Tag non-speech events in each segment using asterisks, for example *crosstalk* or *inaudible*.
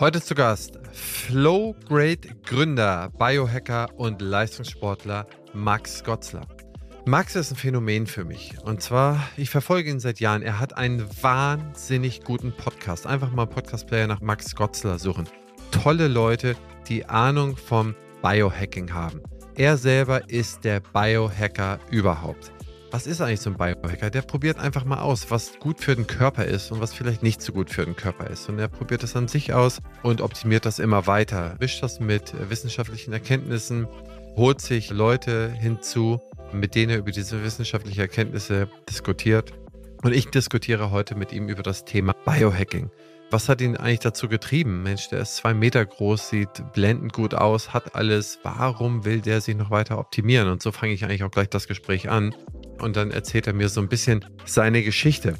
Heute zu Gast Flow Great Gründer, Biohacker und Leistungssportler Max Gotzler. Max ist ein Phänomen für mich. Und zwar, ich verfolge ihn seit Jahren. Er hat einen wahnsinnig guten Podcast. Einfach mal Podcast-Player nach Max Gotzler suchen. Tolle Leute, die Ahnung vom Biohacking haben. Er selber ist der Biohacker überhaupt. Was ist eigentlich so ein Biohacker? Der probiert einfach mal aus, was gut für den Körper ist und was vielleicht nicht so gut für den Körper ist. Und er probiert das an sich aus und optimiert das immer weiter. Wischt das mit wissenschaftlichen Erkenntnissen, holt sich Leute hinzu, mit denen er über diese wissenschaftlichen Erkenntnisse diskutiert. Und ich diskutiere heute mit ihm über das Thema Biohacking. Was hat ihn eigentlich dazu getrieben? Mensch, der ist zwei Meter groß, sieht blendend gut aus, hat alles. Warum will der sich noch weiter optimieren? Und so fange ich eigentlich auch gleich das Gespräch an. Und dann erzählt er mir so ein bisschen seine Geschichte.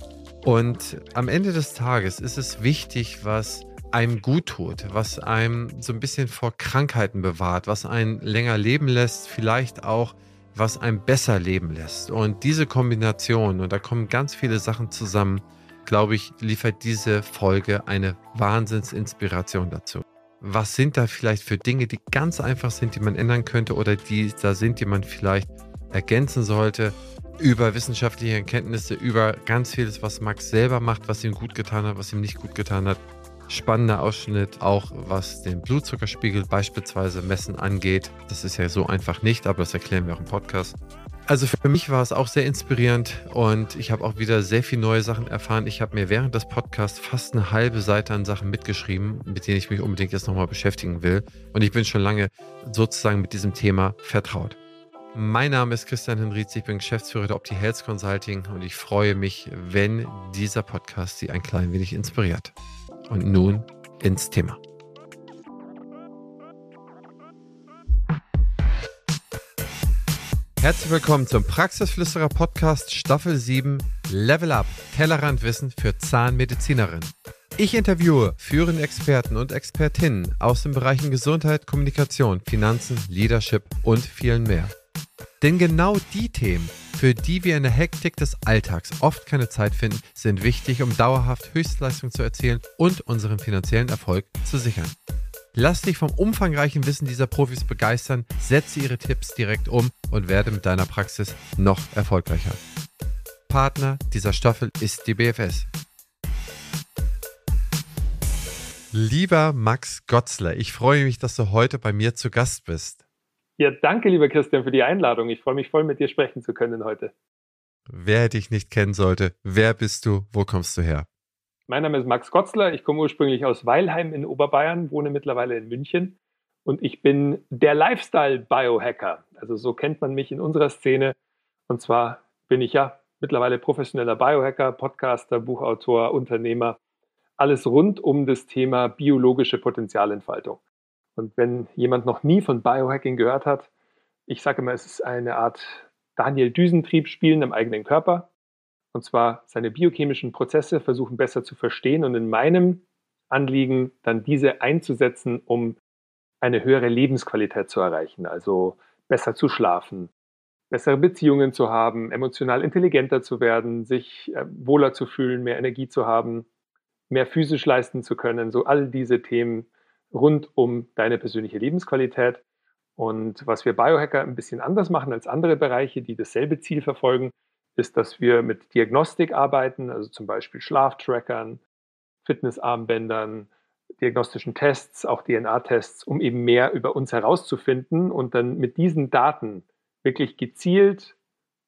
Und am Ende des Tages ist es wichtig, was einem gut tut, was einem so ein bisschen vor Krankheiten bewahrt, was einen länger leben lässt, vielleicht auch was einem besser leben lässt. Und diese Kombination, und da kommen ganz viele Sachen zusammen, glaube ich, liefert diese Folge eine Wahnsinnsinspiration dazu. Was sind da vielleicht für Dinge, die ganz einfach sind, die man ändern könnte oder die da sind, die man vielleicht ergänzen sollte? Über wissenschaftliche Erkenntnisse, über ganz vieles, was Max selber macht, was ihm gut getan hat, was ihm nicht gut getan hat spannender Ausschnitt, auch was den Blutzuckerspiegel beispielsweise messen angeht. Das ist ja so einfach nicht, aber das erklären wir auch im Podcast. Also für mich war es auch sehr inspirierend und ich habe auch wieder sehr viele neue Sachen erfahren. Ich habe mir während des Podcasts fast eine halbe Seite an Sachen mitgeschrieben, mit denen ich mich unbedingt jetzt nochmal beschäftigen will. Und ich bin schon lange sozusagen mit diesem Thema vertraut. Mein Name ist Christian Henriz, ich bin Geschäftsführer der Opti Health Consulting und ich freue mich, wenn dieser Podcast Sie ein klein wenig inspiriert. Und nun ins Thema. Herzlich willkommen zum Praxisflüsterer Podcast Staffel 7 Level Up Tellerrandwissen für Zahnmedizinerinnen. Ich interviewe führende Experten und Expertinnen aus den Bereichen Gesundheit, Kommunikation, Finanzen, Leadership und vielen mehr. Denn genau die Themen, für die wir in der Hektik des Alltags oft keine Zeit finden, sind wichtig, um dauerhaft Höchstleistung zu erzielen und unseren finanziellen Erfolg zu sichern. Lass dich vom umfangreichen Wissen dieser Profis begeistern, setze ihre Tipps direkt um und werde mit deiner Praxis noch erfolgreicher. Partner dieser Staffel ist die BFS. Lieber Max Gotzler, ich freue mich, dass du heute bei mir zu Gast bist. Ja, danke, lieber Christian, für die Einladung. Ich freue mich voll, mit dir sprechen zu können heute. Wer dich nicht kennen sollte, wer bist du, wo kommst du her? Mein Name ist Max Gotzler, ich komme ursprünglich aus Weilheim in Oberbayern, wohne mittlerweile in München und ich bin der Lifestyle-Biohacker. Also so kennt man mich in unserer Szene. Und zwar bin ich ja mittlerweile professioneller Biohacker, Podcaster, Buchautor, Unternehmer. Alles rund um das Thema biologische Potenzialentfaltung. Und wenn jemand noch nie von Biohacking gehört hat, ich sage immer, es ist eine Art Daniel Düsentrieb spielen im eigenen Körper. Und zwar seine biochemischen Prozesse versuchen besser zu verstehen und in meinem Anliegen dann diese einzusetzen, um eine höhere Lebensqualität zu erreichen. Also besser zu schlafen, bessere Beziehungen zu haben, emotional intelligenter zu werden, sich äh, wohler zu fühlen, mehr Energie zu haben, mehr physisch leisten zu können. So all diese Themen rund um deine persönliche Lebensqualität. Und was wir Biohacker ein bisschen anders machen als andere Bereiche, die dasselbe Ziel verfolgen, ist, dass wir mit Diagnostik arbeiten, also zum Beispiel Schlaftrackern, Fitnessarmbändern, diagnostischen Tests, auch DNA-Tests, um eben mehr über uns herauszufinden und dann mit diesen Daten wirklich gezielt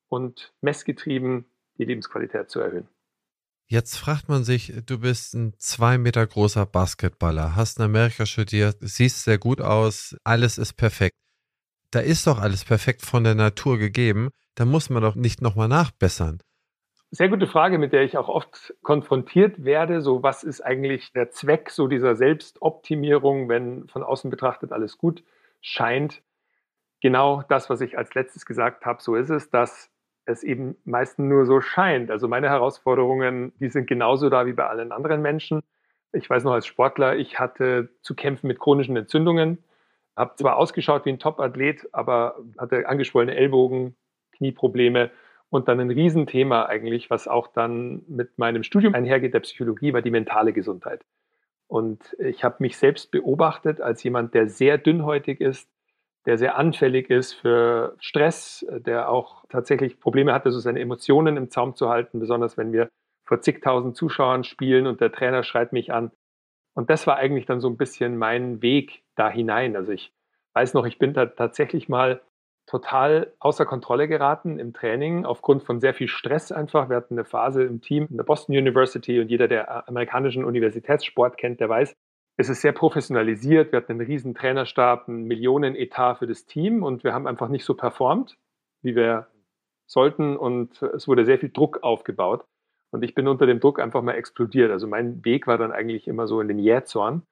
und messgetrieben die Lebensqualität zu erhöhen. Jetzt fragt man sich, du bist ein zwei Meter großer Basketballer, hast in Amerika studiert, siehst sehr gut aus, alles ist perfekt. Da ist doch alles perfekt von der Natur gegeben, da muss man doch nicht nochmal nachbessern. Sehr gute Frage, mit der ich auch oft konfrontiert werde. So, was ist eigentlich der Zweck so dieser Selbstoptimierung, wenn von außen betrachtet alles gut scheint? Genau das, was ich als letztes gesagt habe, so ist es, dass es eben meistens nur so scheint. Also meine Herausforderungen, die sind genauso da wie bei allen anderen Menschen. Ich weiß noch als Sportler, ich hatte zu kämpfen mit chronischen Entzündungen, habe zwar ausgeschaut wie ein Top-Athlet, aber hatte angeschwollene Ellbogen, Knieprobleme und dann ein Riesenthema eigentlich, was auch dann mit meinem Studium einhergeht, der Psychologie, war die mentale Gesundheit. Und ich habe mich selbst beobachtet als jemand, der sehr dünnhäutig ist, der sehr anfällig ist für Stress, der auch tatsächlich Probleme hatte, so seine Emotionen im Zaum zu halten, besonders wenn wir vor zigtausend Zuschauern spielen und der Trainer schreit mich an. Und das war eigentlich dann so ein bisschen mein Weg da hinein. Also ich weiß noch, ich bin da tatsächlich mal total außer Kontrolle geraten im Training aufgrund von sehr viel Stress einfach. Wir hatten eine Phase im Team in der Boston University und jeder, der amerikanischen Universitätssport kennt, der weiß, es ist sehr professionalisiert. Wir hatten einen riesen Trainerstab, einen Millionenetat für das Team und wir haben einfach nicht so performt, wie wir sollten und es wurde sehr viel Druck aufgebaut. Und ich bin unter dem Druck einfach mal explodiert. Also mein Weg war dann eigentlich immer so in den Jähzorn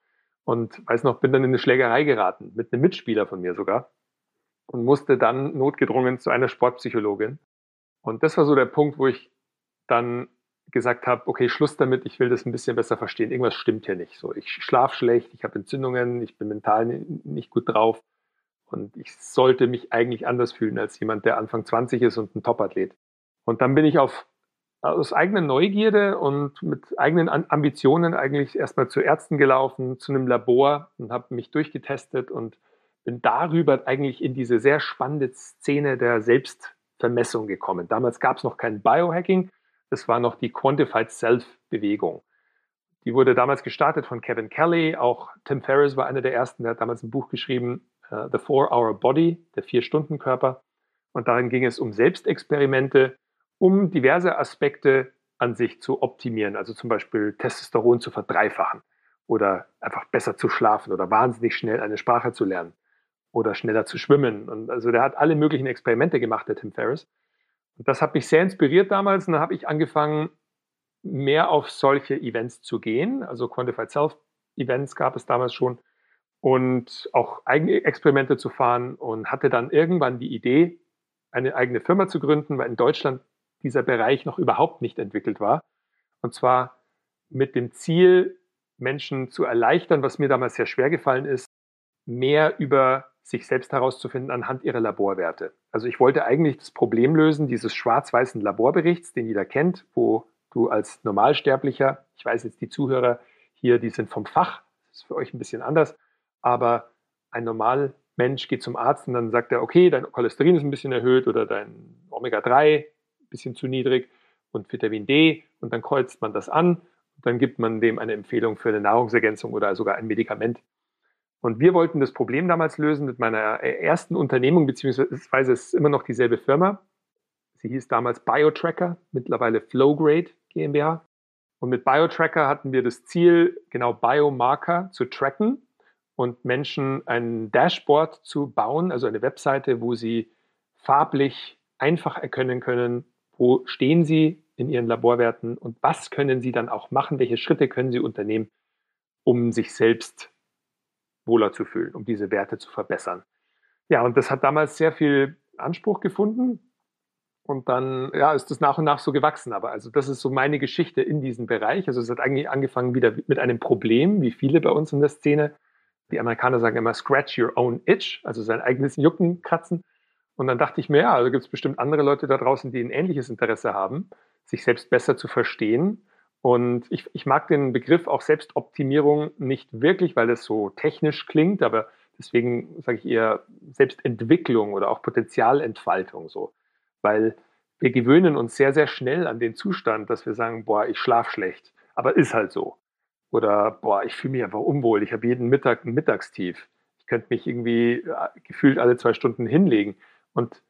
und weiß noch, bin dann in eine Schlägerei geraten, mit einem Mitspieler von mir sogar und musste dann notgedrungen zu einer Sportpsychologin. Und das war so der Punkt, wo ich dann gesagt habe, okay, Schluss damit, ich will das ein bisschen besser verstehen. Irgendwas stimmt hier nicht. So, ich schlafe schlecht, ich habe Entzündungen, ich bin mental nicht gut drauf und ich sollte mich eigentlich anders fühlen als jemand, der Anfang 20 ist und ein Topathlet. Und dann bin ich auf aus eigener Neugierde und mit eigenen Ambitionen eigentlich erstmal zu Ärzten gelaufen, zu einem Labor und habe mich durchgetestet und bin darüber eigentlich in diese sehr spannende Szene der Selbstvermessung gekommen. Damals gab es noch kein Biohacking, das war noch die Quantified Self-Bewegung. Die wurde damals gestartet von Kevin Kelly, auch Tim Ferriss war einer der ersten, der hat damals ein Buch geschrieben, uh, The Four-Hour Body, der Vier-Stunden-Körper. Und darin ging es um Selbstexperimente, um diverse Aspekte an sich zu optimieren, also zum Beispiel Testosteron zu verdreifachen oder einfach besser zu schlafen oder wahnsinnig schnell eine Sprache zu lernen oder schneller zu schwimmen. Und also der hat alle möglichen Experimente gemacht, der Tim Ferriss. Und das hat mich sehr inspiriert damals und da habe ich angefangen, mehr auf solche Events zu gehen. Also Quantified Self Events gab es damals schon und auch eigene Experimente zu fahren und hatte dann irgendwann die Idee, eine eigene Firma zu gründen, weil in Deutschland dieser Bereich noch überhaupt nicht entwickelt war. Und zwar mit dem Ziel, Menschen zu erleichtern, was mir damals sehr schwer gefallen ist, mehr über sich selbst herauszufinden anhand ihrer Laborwerte. Also ich wollte eigentlich das Problem lösen dieses schwarz-weißen Laborberichts, den jeder kennt, wo du als Normalsterblicher, ich weiß jetzt die Zuhörer hier, die sind vom Fach, das ist für euch ein bisschen anders, aber ein Normalmensch geht zum Arzt und dann sagt er, okay, dein Cholesterin ist ein bisschen erhöht oder dein Omega-3 bisschen zu niedrig und Vitamin D und dann kreuzt man das an und dann gibt man dem eine Empfehlung für eine Nahrungsergänzung oder sogar ein Medikament. Und wir wollten das Problem damals lösen mit meiner ersten Unternehmung, beziehungsweise es ist immer noch dieselbe Firma. Sie hieß damals BioTracker, mittlerweile Flowgrade GmbH. Und mit BioTracker hatten wir das Ziel, genau Biomarker zu tracken und Menschen ein Dashboard zu bauen, also eine Webseite, wo sie farblich einfach erkennen können, wo stehen Sie in Ihren Laborwerten und was können Sie dann auch machen? Welche Schritte können Sie unternehmen, um sich selbst wohler zu fühlen, um diese Werte zu verbessern? Ja, und das hat damals sehr viel Anspruch gefunden. Und dann ja, ist das nach und nach so gewachsen. Aber also das ist so meine Geschichte in diesem Bereich. Also es hat eigentlich angefangen wieder mit einem Problem, wie viele bei uns in der Szene. Die Amerikaner sagen immer scratch your own itch, also sein eigenes Jucken kratzen. Und dann dachte ich mir, ja, also gibt es bestimmt andere Leute da draußen, die ein ähnliches Interesse haben, sich selbst besser zu verstehen. Und ich, ich mag den Begriff auch Selbstoptimierung nicht wirklich, weil es so technisch klingt, aber deswegen sage ich eher Selbstentwicklung oder auch Potenzialentfaltung so. Weil wir gewöhnen uns sehr, sehr schnell an den Zustand, dass wir sagen, boah, ich schlafe schlecht, aber ist halt so. Oder boah, ich fühle mich einfach unwohl, ich habe jeden Mittag ein Mittagstief. Ich könnte mich irgendwie äh, gefühlt alle zwei Stunden hinlegen. Und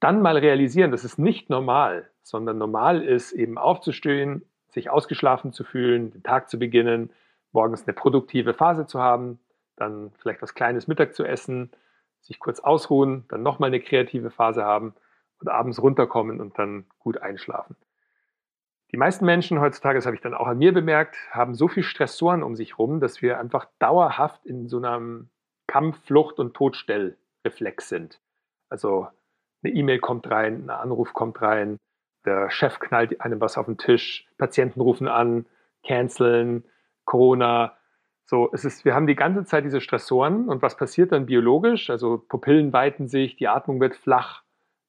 dann mal realisieren, das ist nicht normal, sondern normal ist eben aufzustehen, sich ausgeschlafen zu fühlen, den Tag zu beginnen, morgens eine produktive Phase zu haben, dann vielleicht was Kleines Mittag zu essen, sich kurz ausruhen, dann nochmal eine kreative Phase haben und abends runterkommen und dann gut einschlafen. Die meisten Menschen heutzutage, das habe ich dann auch an mir bemerkt, haben so viel Stressoren um sich rum, dass wir einfach dauerhaft in so einem Kampf, Flucht und Todstellreflex sind. Also eine E-Mail kommt rein, ein Anruf kommt rein, der Chef knallt einem was auf den Tisch, Patienten rufen an, canceln, Corona. So, es ist, wir haben die ganze Zeit diese Stressoren und was passiert dann biologisch? Also Pupillen weiten sich, die Atmung wird flach,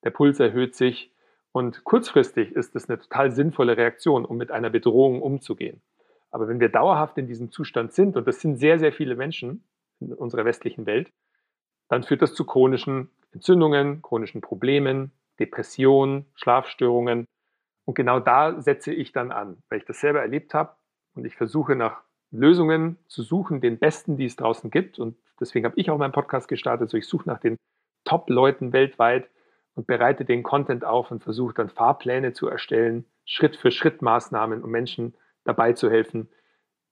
der Puls erhöht sich und kurzfristig ist es eine total sinnvolle Reaktion, um mit einer Bedrohung umzugehen. Aber wenn wir dauerhaft in diesem Zustand sind, und das sind sehr, sehr viele Menschen in unserer westlichen Welt, dann führt das zu chronischen Entzündungen, chronischen Problemen, Depressionen, Schlafstörungen. Und genau da setze ich dann an, weil ich das selber erlebt habe und ich versuche nach Lösungen zu suchen, den besten, die es draußen gibt. Und deswegen habe ich auch meinen Podcast gestartet. So, ich suche nach den Top-Leuten weltweit und bereite den Content auf und versuche dann Fahrpläne zu erstellen, Schritt für Schritt Maßnahmen, um Menschen dabei zu helfen,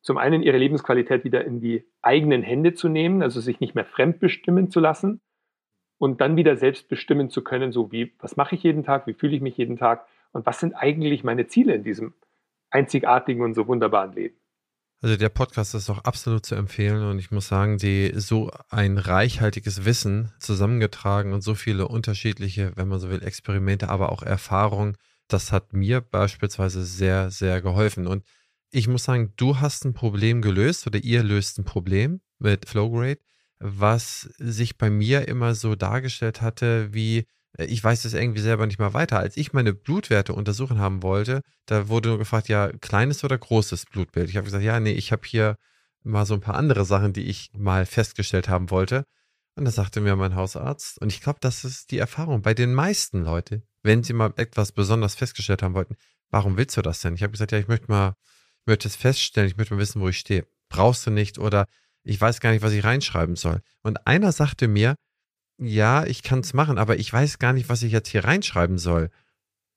zum einen ihre Lebensqualität wieder in die eigenen Hände zu nehmen, also sich nicht mehr fremdbestimmen zu lassen und dann wieder selbst bestimmen zu können, so wie, was mache ich jeden Tag, wie fühle ich mich jeden Tag und was sind eigentlich meine Ziele in diesem einzigartigen und so wunderbaren Leben. Also der Podcast ist auch absolut zu empfehlen und ich muss sagen, die so ein reichhaltiges Wissen zusammengetragen und so viele unterschiedliche, wenn man so will, Experimente, aber auch Erfahrungen, das hat mir beispielsweise sehr, sehr geholfen. Und ich muss sagen, du hast ein Problem gelöst oder ihr löst ein Problem mit Flowgrade, was sich bei mir immer so dargestellt hatte, wie äh, ich weiß es irgendwie selber nicht mal weiter. Als ich meine Blutwerte untersuchen haben wollte, da wurde nur gefragt, ja, kleines oder großes Blutbild. Ich habe gesagt, ja, nee, ich habe hier mal so ein paar andere Sachen, die ich mal festgestellt haben wollte. Und da sagte mir mein Hausarzt, und ich glaube, das ist die Erfahrung bei den meisten Leuten, wenn sie mal etwas besonders festgestellt haben wollten, warum willst du das denn? Ich habe gesagt, ja, ich möchte mal, ich möchte es feststellen, ich möchte mal wissen, wo ich stehe. Brauchst du nicht oder ich weiß gar nicht, was ich reinschreiben soll. Und einer sagte mir, ja, ich kann es machen, aber ich weiß gar nicht, was ich jetzt hier reinschreiben soll.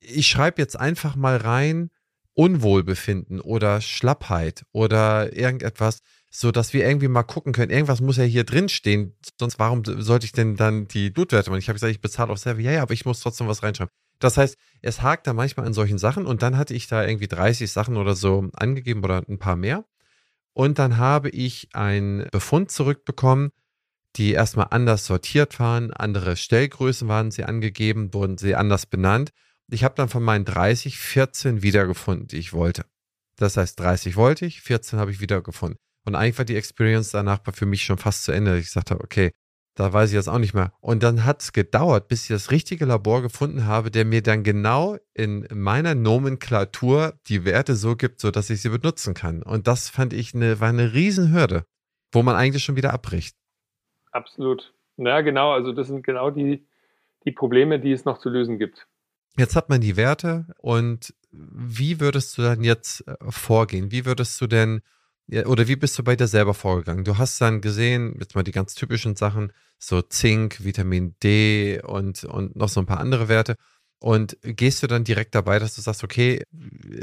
Ich schreibe jetzt einfach mal rein Unwohlbefinden oder Schlappheit oder irgendetwas, so dass wir irgendwie mal gucken können. Irgendwas muss ja hier drin stehen, sonst warum sollte ich denn dann die Blutwerte machen? Ich habe gesagt, ich bezahle auf Server, ja, ja, aber ich muss trotzdem was reinschreiben. Das heißt, es hakt da manchmal an solchen Sachen und dann hatte ich da irgendwie 30 Sachen oder so angegeben oder ein paar mehr. Und dann habe ich einen Befund zurückbekommen, die erstmal anders sortiert waren, andere Stellgrößen waren sie angegeben, wurden sie anders benannt. Ich habe dann von meinen 30 14 wiedergefunden, die ich wollte. Das heißt, 30 wollte ich, 14 habe ich wiedergefunden. Und eigentlich war die Experience danach für mich schon fast zu Ende. Ich sagte, okay, da weiß ich jetzt auch nicht mehr. Und dann hat es gedauert, bis ich das richtige Labor gefunden habe, der mir dann genau in meiner Nomenklatur die Werte so gibt, sodass ich sie benutzen kann. Und das fand ich eine, war eine Riesenhürde, wo man eigentlich schon wieder abbricht. Absolut. Ja, genau. Also das sind genau die, die Probleme, die es noch zu lösen gibt. Jetzt hat man die Werte und wie würdest du dann jetzt äh, vorgehen? Wie würdest du denn oder wie bist du bei dir selber vorgegangen? Du hast dann gesehen, jetzt mal die ganz typischen Sachen, so Zink, Vitamin D und, und noch so ein paar andere Werte. Und gehst du dann direkt dabei, dass du sagst, okay,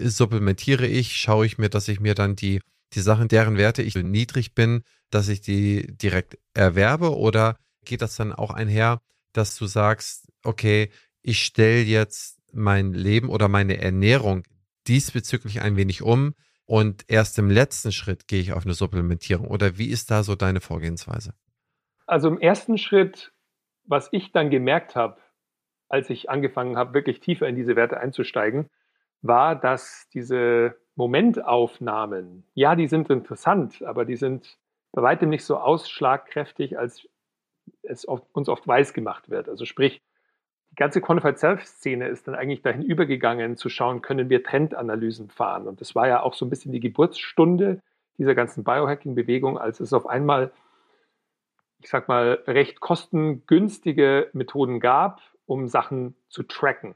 supplementiere ich, schaue ich mir, dass ich mir dann die, die Sachen, deren Werte ich niedrig bin, dass ich die direkt erwerbe oder geht das dann auch einher, dass du sagst, okay, ich stelle jetzt mein Leben oder meine Ernährung diesbezüglich ein wenig um und erst im letzten Schritt gehe ich auf eine Supplementierung oder wie ist da so deine Vorgehensweise? Also im ersten Schritt, was ich dann gemerkt habe, als ich angefangen habe, wirklich tiefer in diese Werte einzusteigen, war, dass diese Momentaufnahmen, ja, die sind interessant, aber die sind bei weitem nicht so ausschlagkräftig, als es oft, uns oft weiß gemacht wird. Also sprich, die ganze Quantified Self-Szene ist dann eigentlich dahin übergegangen, zu schauen, können wir Trendanalysen fahren. Und das war ja auch so ein bisschen die Geburtsstunde dieser ganzen Biohacking-Bewegung, als es auf einmal, ich sag mal, recht kostengünstige Methoden gab, um Sachen zu tracken.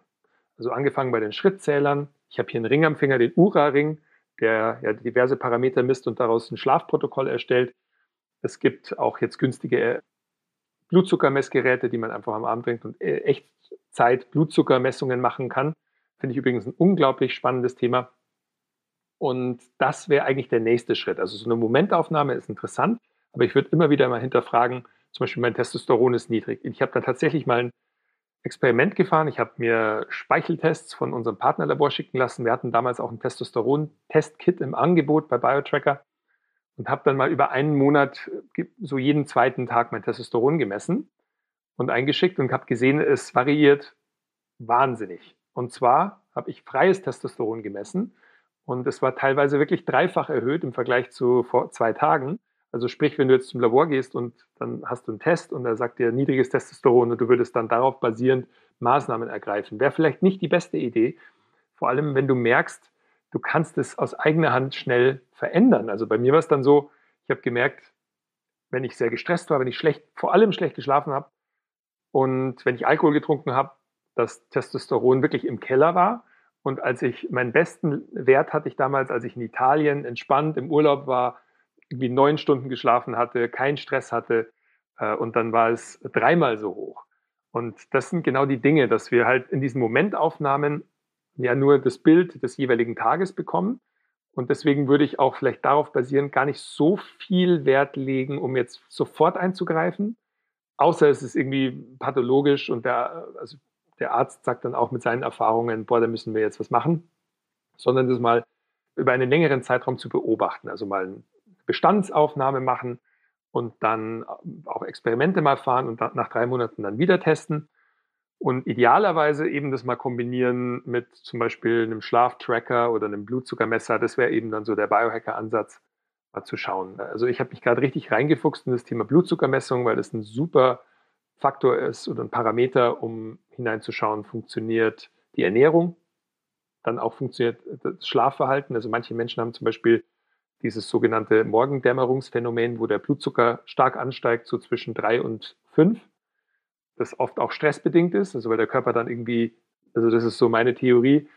Also angefangen bei den Schrittzählern. Ich habe hier einen Ring am Finger, den Ura-Ring, der ja diverse Parameter misst und daraus ein Schlafprotokoll erstellt. Es gibt auch jetzt günstige Blutzuckermessgeräte, die man einfach am Abend bringt und äh, Echtzeit Blutzuckermessungen machen kann. Finde ich übrigens ein unglaublich spannendes Thema. Und das wäre eigentlich der nächste Schritt. Also so eine Momentaufnahme ist interessant, aber ich würde immer wieder mal hinterfragen, zum Beispiel mein Testosteron ist niedrig. Ich habe dann tatsächlich mal ein Experiment gefahren. Ich habe mir Speicheltests von unserem Partnerlabor schicken lassen. Wir hatten damals auch ein Testosteron-Testkit im Angebot bei BioTracker und habe dann mal über einen Monat äh, so jeden zweiten Tag mein Testosteron gemessen und eingeschickt und habe gesehen, es variiert wahnsinnig. Und zwar habe ich freies Testosteron gemessen und es war teilweise wirklich dreifach erhöht im Vergleich zu vor zwei Tagen. Also sprich, wenn du jetzt zum Labor gehst und dann hast du einen Test und er sagt dir niedriges Testosteron und du würdest dann darauf basierend Maßnahmen ergreifen, wäre vielleicht nicht die beste Idee. Vor allem, wenn du merkst, du kannst es aus eigener Hand schnell verändern. Also bei mir war es dann so, ich habe gemerkt, wenn ich sehr gestresst war, wenn ich schlecht, vor allem schlecht geschlafen habe und wenn ich Alkohol getrunken habe, dass Testosteron wirklich im Keller war. Und als ich meinen besten Wert hatte ich damals, als ich in Italien entspannt im Urlaub war, irgendwie neun Stunden geschlafen hatte, keinen Stress hatte äh, und dann war es dreimal so hoch. Und das sind genau die Dinge, dass wir halt in diesen Momentaufnahmen ja nur das Bild des jeweiligen Tages bekommen. Und deswegen würde ich auch vielleicht darauf basieren, gar nicht so viel Wert legen, um jetzt sofort einzugreifen, außer es ist irgendwie pathologisch und der, also der Arzt sagt dann auch mit seinen Erfahrungen, boah, da müssen wir jetzt was machen, sondern das mal über einen längeren Zeitraum zu beobachten, also mal eine Bestandsaufnahme machen und dann auch Experimente mal fahren und nach drei Monaten dann wieder testen und idealerweise eben das mal kombinieren mit zum Beispiel einem Schlaftracker oder einem Blutzuckermesser. Das wäre eben dann so der Biohacker-Ansatz, mal zu schauen. Also ich habe mich gerade richtig reingefuchst in das Thema Blutzuckermessung, weil das ein super Faktor ist oder ein Parameter, um hineinzuschauen, funktioniert die Ernährung, dann auch funktioniert das Schlafverhalten. Also manche Menschen haben zum Beispiel dieses sogenannte Morgendämmerungsphänomen, wo der Blutzucker stark ansteigt, so zwischen drei und fünf das oft auch stressbedingt ist, also weil der Körper dann irgendwie, also das ist so meine Theorie,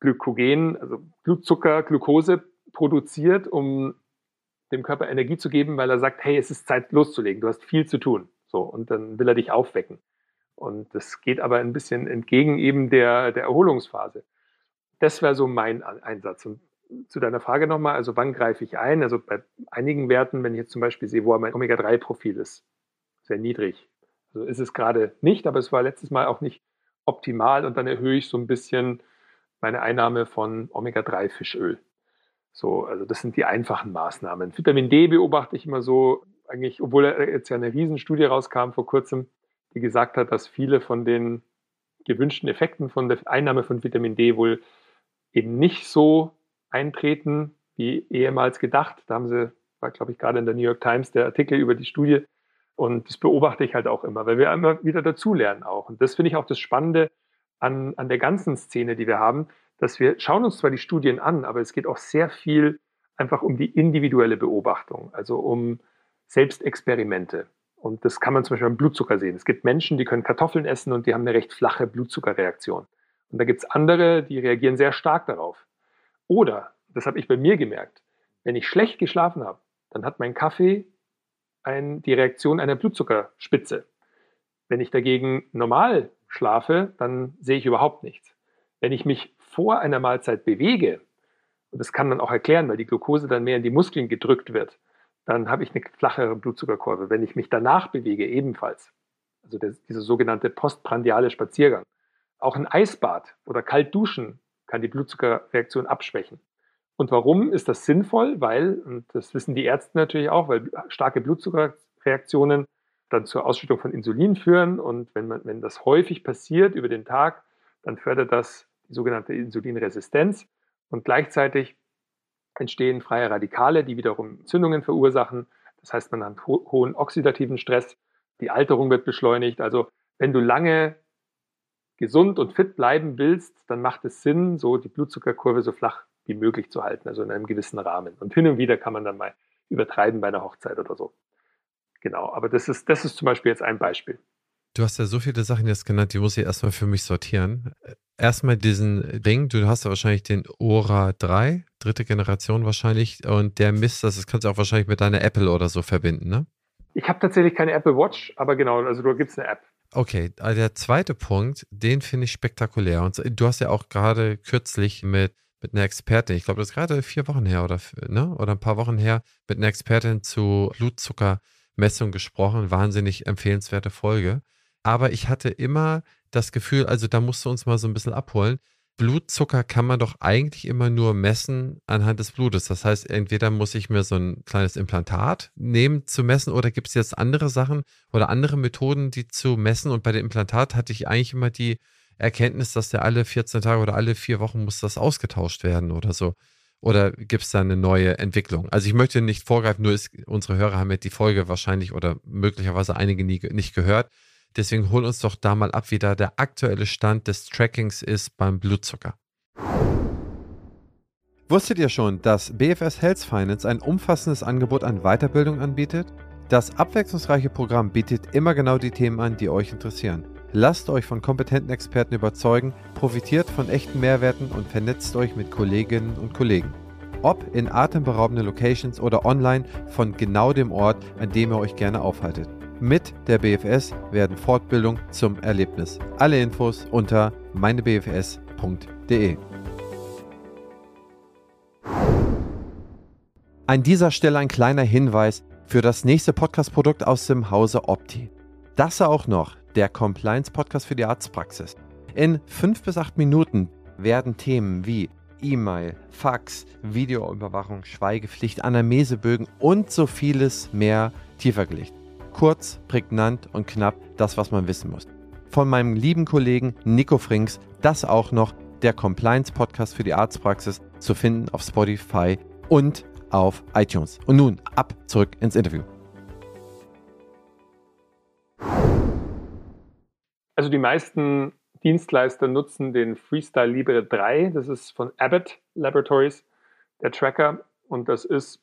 Glykogen, also Blutzucker, Glucose produziert, um dem Körper Energie zu geben, weil er sagt, hey, es ist Zeit loszulegen, du hast viel zu tun. So, und dann will er dich aufwecken. Und das geht aber ein bisschen entgegen eben der, der Erholungsphase. Das wäre so mein Einsatz. Und zu deiner Frage nochmal, also wann greife ich ein? Also bei einigen Werten, wenn ich jetzt zum Beispiel sehe, wo mein Omega-3-Profil ist, sehr niedrig, also ist es gerade nicht, aber es war letztes Mal auch nicht optimal und dann erhöhe ich so ein bisschen meine Einnahme von Omega-3-Fischöl. So, also das sind die einfachen Maßnahmen. Vitamin D beobachte ich immer so, eigentlich, obwohl jetzt ja eine Riesenstudie rauskam vor kurzem, die gesagt hat, dass viele von den gewünschten Effekten von der Einnahme von Vitamin D wohl eben nicht so eintreten wie ehemals gedacht. Da haben sie, war glaube ich gerade in der New York Times der Artikel über die Studie, und das beobachte ich halt auch immer, weil wir immer wieder dazulernen auch. Und das finde ich auch das Spannende an, an der ganzen Szene, die wir haben, dass wir schauen uns zwar die Studien an, aber es geht auch sehr viel einfach um die individuelle Beobachtung, also um Selbstexperimente. Und das kann man zum Beispiel beim Blutzucker sehen. Es gibt Menschen, die können Kartoffeln essen und die haben eine recht flache Blutzuckerreaktion. Und da gibt es andere, die reagieren sehr stark darauf. Oder, das habe ich bei mir gemerkt, wenn ich schlecht geschlafen habe, dann hat mein Kaffee ein, die Reaktion einer Blutzuckerspitze. Wenn ich dagegen normal schlafe, dann sehe ich überhaupt nichts. Wenn ich mich vor einer Mahlzeit bewege, und das kann man auch erklären, weil die Glucose dann mehr in die Muskeln gedrückt wird, dann habe ich eine flachere Blutzuckerkurve. Wenn ich mich danach bewege, ebenfalls. Also der, dieser sogenannte postprandiale Spaziergang. Auch ein Eisbad oder kalt duschen kann die Blutzuckerreaktion abschwächen. Und warum ist das sinnvoll? Weil, und das wissen die Ärzte natürlich auch, weil starke Blutzuckerreaktionen dann zur Ausschüttung von Insulin führen. Und wenn, man, wenn das häufig passiert über den Tag, dann fördert das die sogenannte Insulinresistenz. Und gleichzeitig entstehen freie Radikale, die wiederum Entzündungen verursachen. Das heißt, man hat ho hohen oxidativen Stress. Die Alterung wird beschleunigt. Also wenn du lange gesund und fit bleiben willst, dann macht es Sinn, so die Blutzuckerkurve so flach wie möglich zu halten, also in einem gewissen Rahmen. Und hin und wieder kann man dann mal übertreiben bei einer Hochzeit oder so. Genau, aber das ist, das ist zum Beispiel jetzt ein Beispiel. Du hast ja so viele Sachen jetzt genannt, die muss ich erstmal für mich sortieren. Erstmal diesen Ding, du hast ja wahrscheinlich den Ora 3, dritte Generation wahrscheinlich, und der misst das, das kannst du auch wahrscheinlich mit deiner Apple oder so verbinden, ne? Ich habe tatsächlich keine Apple Watch, aber genau, also da gibt es eine App. Okay, also der zweite Punkt, den finde ich spektakulär. Und du hast ja auch gerade kürzlich mit mit einer Expertin, ich glaube, das ist gerade vier Wochen her oder, ne? oder ein paar Wochen her, mit einer Expertin zu Blutzuckermessung gesprochen. Wahnsinnig empfehlenswerte Folge. Aber ich hatte immer das Gefühl, also da musst du uns mal so ein bisschen abholen. Blutzucker kann man doch eigentlich immer nur messen anhand des Blutes. Das heißt, entweder muss ich mir so ein kleines Implantat nehmen zu messen oder gibt es jetzt andere Sachen oder andere Methoden, die zu messen. Und bei dem Implantat hatte ich eigentlich immer die Erkenntnis, dass der alle 14 Tage oder alle vier Wochen muss das ausgetauscht werden oder so? Oder gibt es da eine neue Entwicklung? Also ich möchte nicht vorgreifen, nur ist, unsere Hörer haben ja die Folge wahrscheinlich oder möglicherweise einige nie, nicht gehört. Deswegen hol uns doch da mal ab, wie da der aktuelle Stand des Trackings ist beim Blutzucker. Wusstet ihr schon, dass BFS Health Finance ein umfassendes Angebot an Weiterbildung anbietet? Das abwechslungsreiche Programm bietet immer genau die Themen an, die euch interessieren. Lasst euch von kompetenten Experten überzeugen, profitiert von echten Mehrwerten und vernetzt euch mit Kolleginnen und Kollegen. Ob in atemberaubenden Locations oder online von genau dem Ort, an dem ihr euch gerne aufhaltet. Mit der BFS werden Fortbildung zum Erlebnis. Alle Infos unter meinebfs.de. An dieser Stelle ein kleiner Hinweis für das nächste Podcast-Produkt aus dem Hause Opti. Das auch noch der Compliance-Podcast für die Arztpraxis. In fünf bis acht Minuten werden Themen wie E-Mail, Fax, Videoüberwachung, Schweigepflicht, Anamnesebögen und so vieles mehr tiefer gelegt. Kurz, prägnant und knapp das, was man wissen muss. Von meinem lieben Kollegen Nico Frings, das auch noch der Compliance-Podcast für die Arztpraxis zu finden auf Spotify und auf iTunes. Und nun ab zurück ins Interview. Also die meisten Dienstleister nutzen den Freestyle Libre 3. Das ist von Abbott Laboratories, der Tracker. Und das ist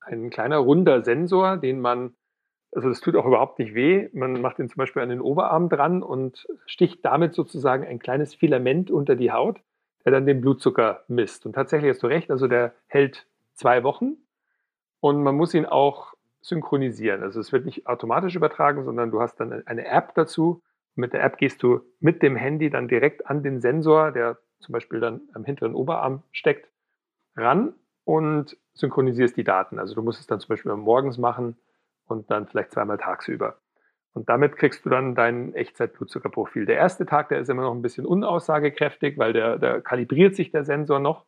ein kleiner runder Sensor, den man, also das tut auch überhaupt nicht weh. Man macht ihn zum Beispiel an den Oberarm dran und sticht damit sozusagen ein kleines Filament unter die Haut, der dann den Blutzucker misst. Und tatsächlich hast du recht, also der hält zwei Wochen und man muss ihn auch synchronisieren. Also es wird nicht automatisch übertragen, sondern du hast dann eine App dazu. Mit der App gehst du mit dem Handy dann direkt an den Sensor, der zum Beispiel dann am hinteren Oberarm steckt, ran und synchronisierst die Daten. Also du musst es dann zum Beispiel morgens machen und dann vielleicht zweimal tagsüber. Und damit kriegst du dann dein Echtzeit-Blutzuckerprofil. Der erste Tag, der ist immer noch ein bisschen unaussagekräftig, weil der, der kalibriert sich der Sensor noch.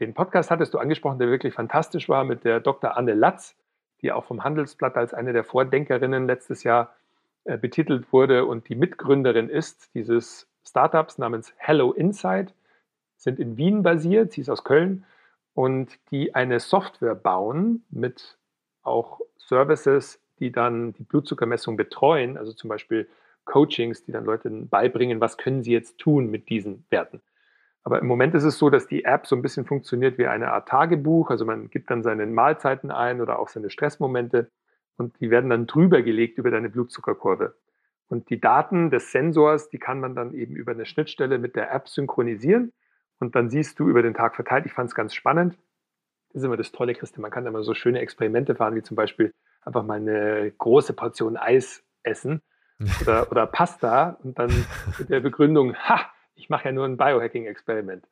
Den Podcast hattest du angesprochen, der wirklich fantastisch war mit der Dr. Anne Latz, die auch vom Handelsblatt als eine der Vordenkerinnen letztes Jahr betitelt wurde und die Mitgründerin ist dieses Startups namens Hello Insight, sind in Wien basiert, sie ist aus Köln und die eine Software bauen mit auch Services, die dann die Blutzuckermessung betreuen, also zum Beispiel Coachings, die dann Leuten beibringen, was können sie jetzt tun mit diesen Werten. Aber im Moment ist es so, dass die App so ein bisschen funktioniert wie eine Art Tagebuch. Also man gibt dann seine Mahlzeiten ein oder auch seine Stressmomente und die werden dann drüber gelegt über deine Blutzuckerkurve. Und die Daten des Sensors, die kann man dann eben über eine Schnittstelle mit der App synchronisieren und dann siehst du über den Tag verteilt. Ich fand es ganz spannend. Das ist immer das Tolle, Christian. Man kann immer so schöne Experimente fahren, wie zum Beispiel einfach mal eine große Portion Eis essen *laughs* oder, oder Pasta und dann mit der Begründung, *laughs* ha, ich mache ja nur ein Biohacking-Experiment.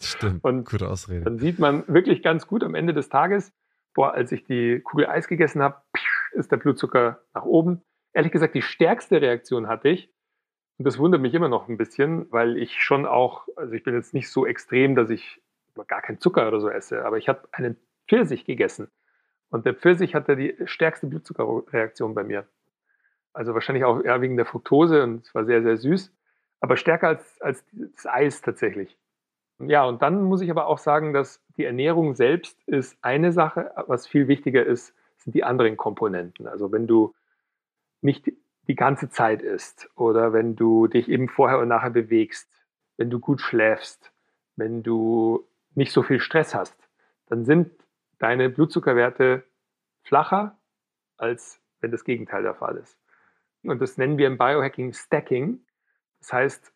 Stimmt, *laughs* und gute Ausrede. Dann sieht man wirklich ganz gut am Ende des Tages, boah, als ich die Kugel Eis gegessen habe, ist der Blutzucker nach oben. Ehrlich gesagt, die stärkste Reaktion hatte ich, und das wundert mich immer noch ein bisschen, weil ich schon auch, also ich bin jetzt nicht so extrem, dass ich gar keinen Zucker oder so esse, aber ich habe einen Pfirsich gegessen. Und der Pfirsich hatte die stärkste Blutzuckerreaktion bei mir. Also wahrscheinlich auch eher wegen der Fructose und es war sehr, sehr süß aber stärker als, als das Eis tatsächlich. Ja, und dann muss ich aber auch sagen, dass die Ernährung selbst ist eine Sache, was viel wichtiger ist, sind die anderen Komponenten. Also wenn du nicht die ganze Zeit isst oder wenn du dich eben vorher und nachher bewegst, wenn du gut schläfst, wenn du nicht so viel Stress hast, dann sind deine Blutzuckerwerte flacher, als wenn das Gegenteil der Fall ist. Und das nennen wir im Biohacking Stacking. Das heißt,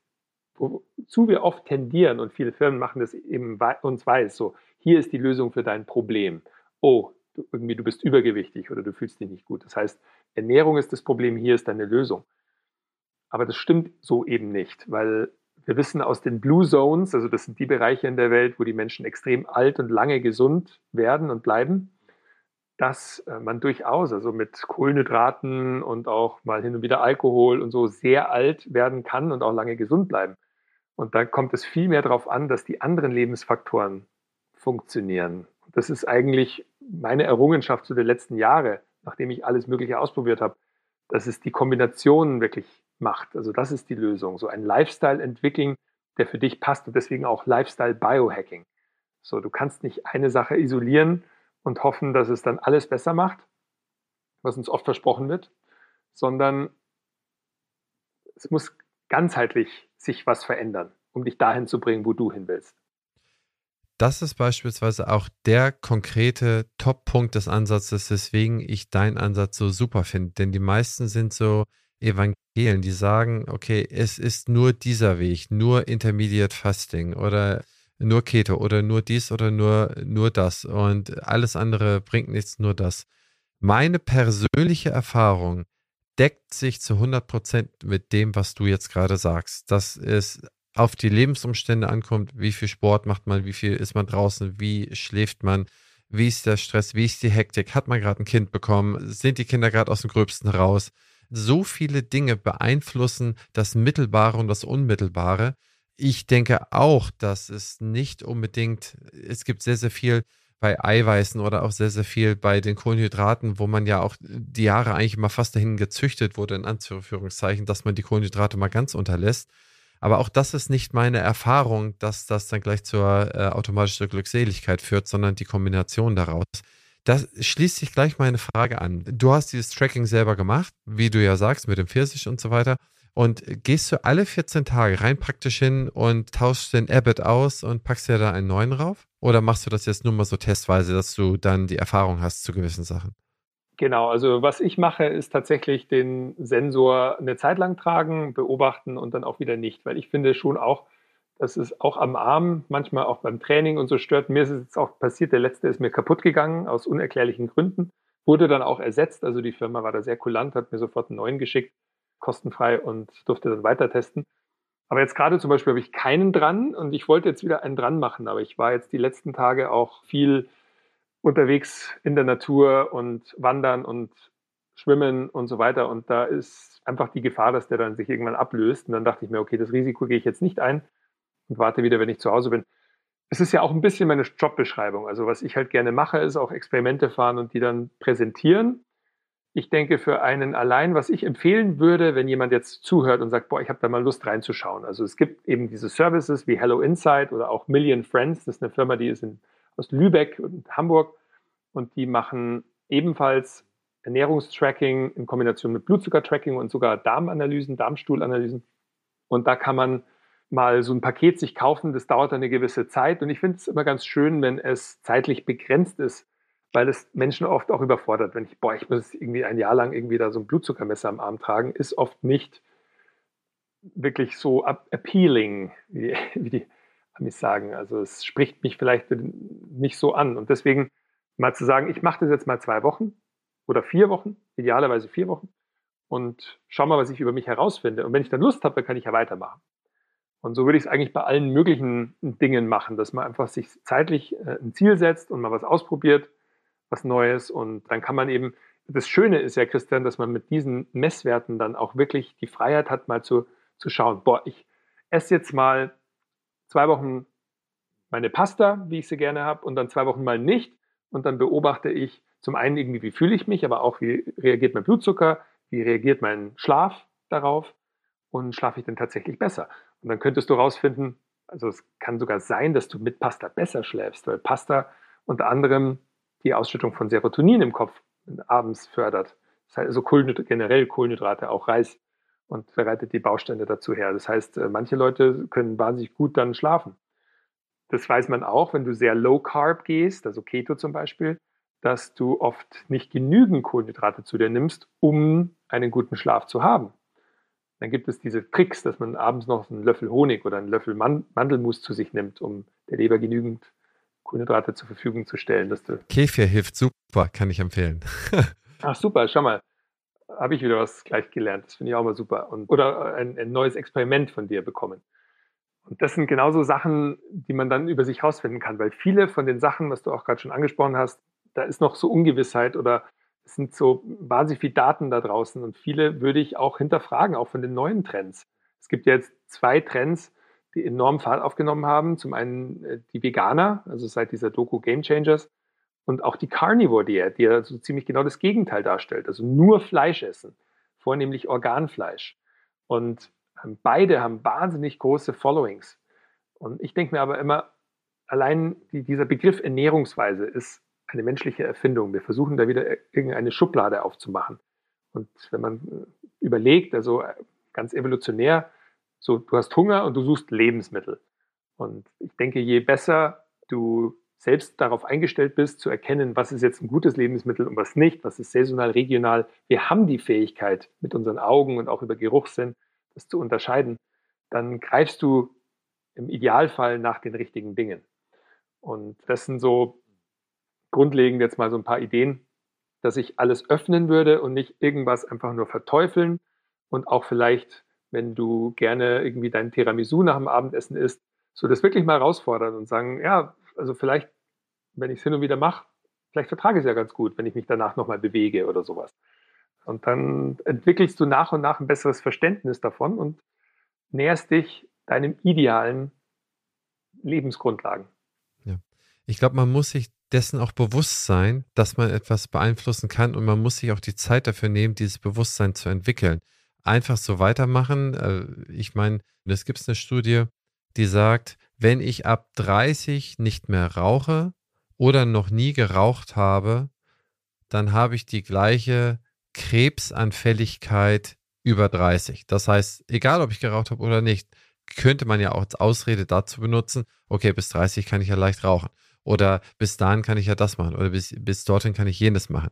wozu wir oft tendieren, und viele Firmen machen das eben uns weiß, so, hier ist die Lösung für dein Problem. Oh, du, irgendwie du bist übergewichtig oder du fühlst dich nicht gut. Das heißt, Ernährung ist das Problem, hier ist deine Lösung. Aber das stimmt so eben nicht, weil wir wissen aus den Blue Zones, also das sind die Bereiche in der Welt, wo die Menschen extrem alt und lange gesund werden und bleiben, dass äh, man durchaus, also mit Kohlenhydraten und auch mal hin und wieder Alkohol und so sehr alt werden kann und auch lange gesund bleiben. Und da kommt es viel mehr darauf an, dass die anderen Lebensfaktoren funktionieren. Das ist eigentlich meine Errungenschaft zu den letzten Jahren, nachdem ich alles Mögliche ausprobiert habe, dass es die Kombination wirklich macht. Also das ist die Lösung. So ein Lifestyle entwickeln, der für dich passt und deswegen auch Lifestyle Biohacking. So, du kannst nicht eine Sache isolieren und hoffen, dass es dann alles besser macht, was uns oft versprochen wird, sondern es muss ganzheitlich sich was verändern, um dich dahin zu bringen, wo du hin willst. das ist beispielsweise auch der konkrete Top-Punkt des Ansatzes, weswegen ich deinen Ansatz so super finde. Denn die meisten sind so Evangelien, die sagen, okay, es ist nur dieser Weg, nur Intermediate Fasting oder nur Keto oder nur dies oder nur, nur das und alles andere bringt nichts, nur das. Meine persönliche Erfahrung deckt sich zu 100 Prozent mit dem, was du jetzt gerade sagst. Das ist auf die Lebensumstände ankommt, wie viel Sport macht man, wie viel ist man draußen, wie schläft man, wie ist der Stress, wie ist die Hektik, hat man gerade ein Kind bekommen, sind die Kinder gerade aus dem Gröbsten raus. So viele Dinge beeinflussen das Mittelbare und das Unmittelbare. Ich denke auch, dass es nicht unbedingt, es gibt sehr, sehr viel bei Eiweißen oder auch sehr, sehr viel bei den Kohlenhydraten, wo man ja auch die Jahre eigentlich immer fast dahin gezüchtet wurde, in Anführungszeichen, dass man die Kohlenhydrate mal ganz unterlässt. Aber auch das ist nicht meine Erfahrung, dass das dann gleich zur äh, automatischen Glückseligkeit führt, sondern die Kombination daraus. Das schließt sich gleich meine Frage an. Du hast dieses Tracking selber gemacht, wie du ja sagst, mit dem Pfirsich und so weiter. Und gehst du alle 14 Tage rein praktisch hin und tauschst den Abbott aus und packst dir da einen neuen rauf? Oder machst du das jetzt nur mal so testweise, dass du dann die Erfahrung hast zu gewissen Sachen? Genau, also was ich mache, ist tatsächlich den Sensor eine Zeit lang tragen, beobachten und dann auch wieder nicht, weil ich finde schon auch, dass es auch am Arm, manchmal auch beim Training und so stört. Mir ist es jetzt auch passiert, der letzte ist mir kaputt gegangen aus unerklärlichen Gründen, wurde dann auch ersetzt. Also die Firma war da sehr kulant, hat mir sofort einen neuen geschickt, kostenfrei und durfte dann weiter testen. Aber jetzt gerade zum Beispiel habe ich keinen dran und ich wollte jetzt wieder einen dran machen, aber ich war jetzt die letzten Tage auch viel unterwegs in der Natur und wandern und schwimmen und so weiter. Und da ist einfach die Gefahr, dass der dann sich irgendwann ablöst. Und dann dachte ich mir, okay, das Risiko gehe ich jetzt nicht ein und warte wieder, wenn ich zu Hause bin. Es ist ja auch ein bisschen meine Jobbeschreibung. Also was ich halt gerne mache, ist auch Experimente fahren und die dann präsentieren. Ich denke, für einen allein, was ich empfehlen würde, wenn jemand jetzt zuhört und sagt, boah, ich habe da mal Lust reinzuschauen. Also es gibt eben diese Services wie Hello Insight oder auch Million Friends. Das ist eine Firma, die ist in aus Lübeck und Hamburg und die machen ebenfalls Ernährungstracking in Kombination mit Blutzuckertracking und sogar Darmanalysen, Darmstuhlanalysen. Und da kann man mal so ein Paket sich kaufen, das dauert eine gewisse Zeit. Und ich finde es immer ganz schön, wenn es zeitlich begrenzt ist, weil es Menschen oft auch überfordert. Wenn ich, boah, ich muss irgendwie ein Jahr lang irgendwie da so ein Blutzuckermesser am Arm tragen, ist oft nicht wirklich so appealing, wie, *laughs* wie die Amis sagen. Also es spricht mich vielleicht nicht so an. Und deswegen mal zu sagen, ich mache das jetzt mal zwei Wochen oder vier Wochen, idealerweise vier Wochen und schau mal, was ich über mich herausfinde. Und wenn ich dann Lust habe, dann kann ich ja weitermachen. Und so würde ich es eigentlich bei allen möglichen Dingen machen, dass man einfach sich zeitlich äh, ein Ziel setzt und mal was ausprobiert, was Neues. Und dann kann man eben, das Schöne ist ja, Christian, dass man mit diesen Messwerten dann auch wirklich die Freiheit hat, mal zu, zu schauen, boah, ich esse jetzt mal zwei Wochen meine Pasta, wie ich sie gerne habe, und dann zwei Wochen mal nicht. Und dann beobachte ich zum einen irgendwie, wie fühle ich mich, aber auch, wie reagiert mein Blutzucker, wie reagiert mein Schlaf darauf und schlafe ich denn tatsächlich besser. Und dann könntest du rausfinden, also es kann sogar sein, dass du mit Pasta besser schläfst, weil Pasta unter anderem die Ausschüttung von Serotonin im Kopf abends fördert. Das heißt also Kohlenhydrat, generell Kohlenhydrate, auch Reis und bereitet die Bausteine dazu her. Das heißt, äh, manche Leute können wahnsinnig gut dann schlafen. Das weiß man auch, wenn du sehr low carb gehst, also Keto zum Beispiel, dass du oft nicht genügend Kohlenhydrate zu dir nimmst, um einen guten Schlaf zu haben. Dann gibt es diese Tricks, dass man abends noch einen Löffel Honig oder einen Löffel Mandelmus zu sich nimmt, um der Leber genügend Kohlenhydrate zur Verfügung zu stellen. Dass du Kefir hilft super, kann ich empfehlen. *laughs* Ach super, schau mal habe ich wieder was gleich gelernt. Das finde ich auch mal super. Und, oder ein, ein, neues Experiment von dir bekommen. Und das sind genauso Sachen, die man dann über sich herausfinden kann, weil viele von den Sachen, was du auch gerade schon angesprochen hast, da ist noch so Ungewissheit oder es sind so wahnsinnig viele Daten da draußen und viele würde ich auch hinterfragen, auch von den neuen Trends. Es gibt jetzt zwei Trends, die enorm Fahrt aufgenommen haben. Zum einen äh, die Veganer, also seit dieser Doku Game Changers, und auch die Carnivore Diät, die ja so ziemlich genau das Gegenteil darstellt, also nur Fleisch essen, vornehmlich Organfleisch. Und ähm, beide haben wahnsinnig große Followings. Und ich denke mir aber immer, allein die, dieser Begriff Ernährungsweise ist eine menschliche Erfindung. Wir versuchen da wieder irgendeine Schublade aufzumachen. Und wenn man äh, überlegt, also äh, ganz evolutionär, so du hast Hunger und du suchst Lebensmittel. Und ich denke, je besser du selbst darauf eingestellt bist, zu erkennen, was ist jetzt ein gutes Lebensmittel und was nicht, was ist saisonal, regional. Wir haben die Fähigkeit, mit unseren Augen und auch über Geruchssinn das zu unterscheiden. Dann greifst du im Idealfall nach den richtigen Dingen. Und das sind so grundlegend jetzt mal so ein paar Ideen, dass ich alles öffnen würde und nicht irgendwas einfach nur verteufeln und auch vielleicht, wenn du gerne irgendwie dein Tiramisu nach dem Abendessen isst, so das wirklich mal herausfordern und sagen, ja, also vielleicht, wenn ich es hin und wieder mache, vielleicht vertrage ich es ja ganz gut, wenn ich mich danach nochmal bewege oder sowas. Und dann entwickelst du nach und nach ein besseres Verständnis davon und näherst dich deinem idealen Lebensgrundlagen. Ja. Ich glaube, man muss sich dessen auch bewusst sein, dass man etwas beeinflussen kann und man muss sich auch die Zeit dafür nehmen, dieses Bewusstsein zu entwickeln. Einfach so weitermachen. Äh, ich meine, es gibt eine Studie, die sagt, wenn ich ab 30 nicht mehr rauche oder noch nie geraucht habe, dann habe ich die gleiche Krebsanfälligkeit über 30. Das heißt, egal ob ich geraucht habe oder nicht, könnte man ja auch als Ausrede dazu benutzen, okay, bis 30 kann ich ja leicht rauchen. Oder bis dahin kann ich ja das machen. Oder bis, bis dorthin kann ich jenes machen.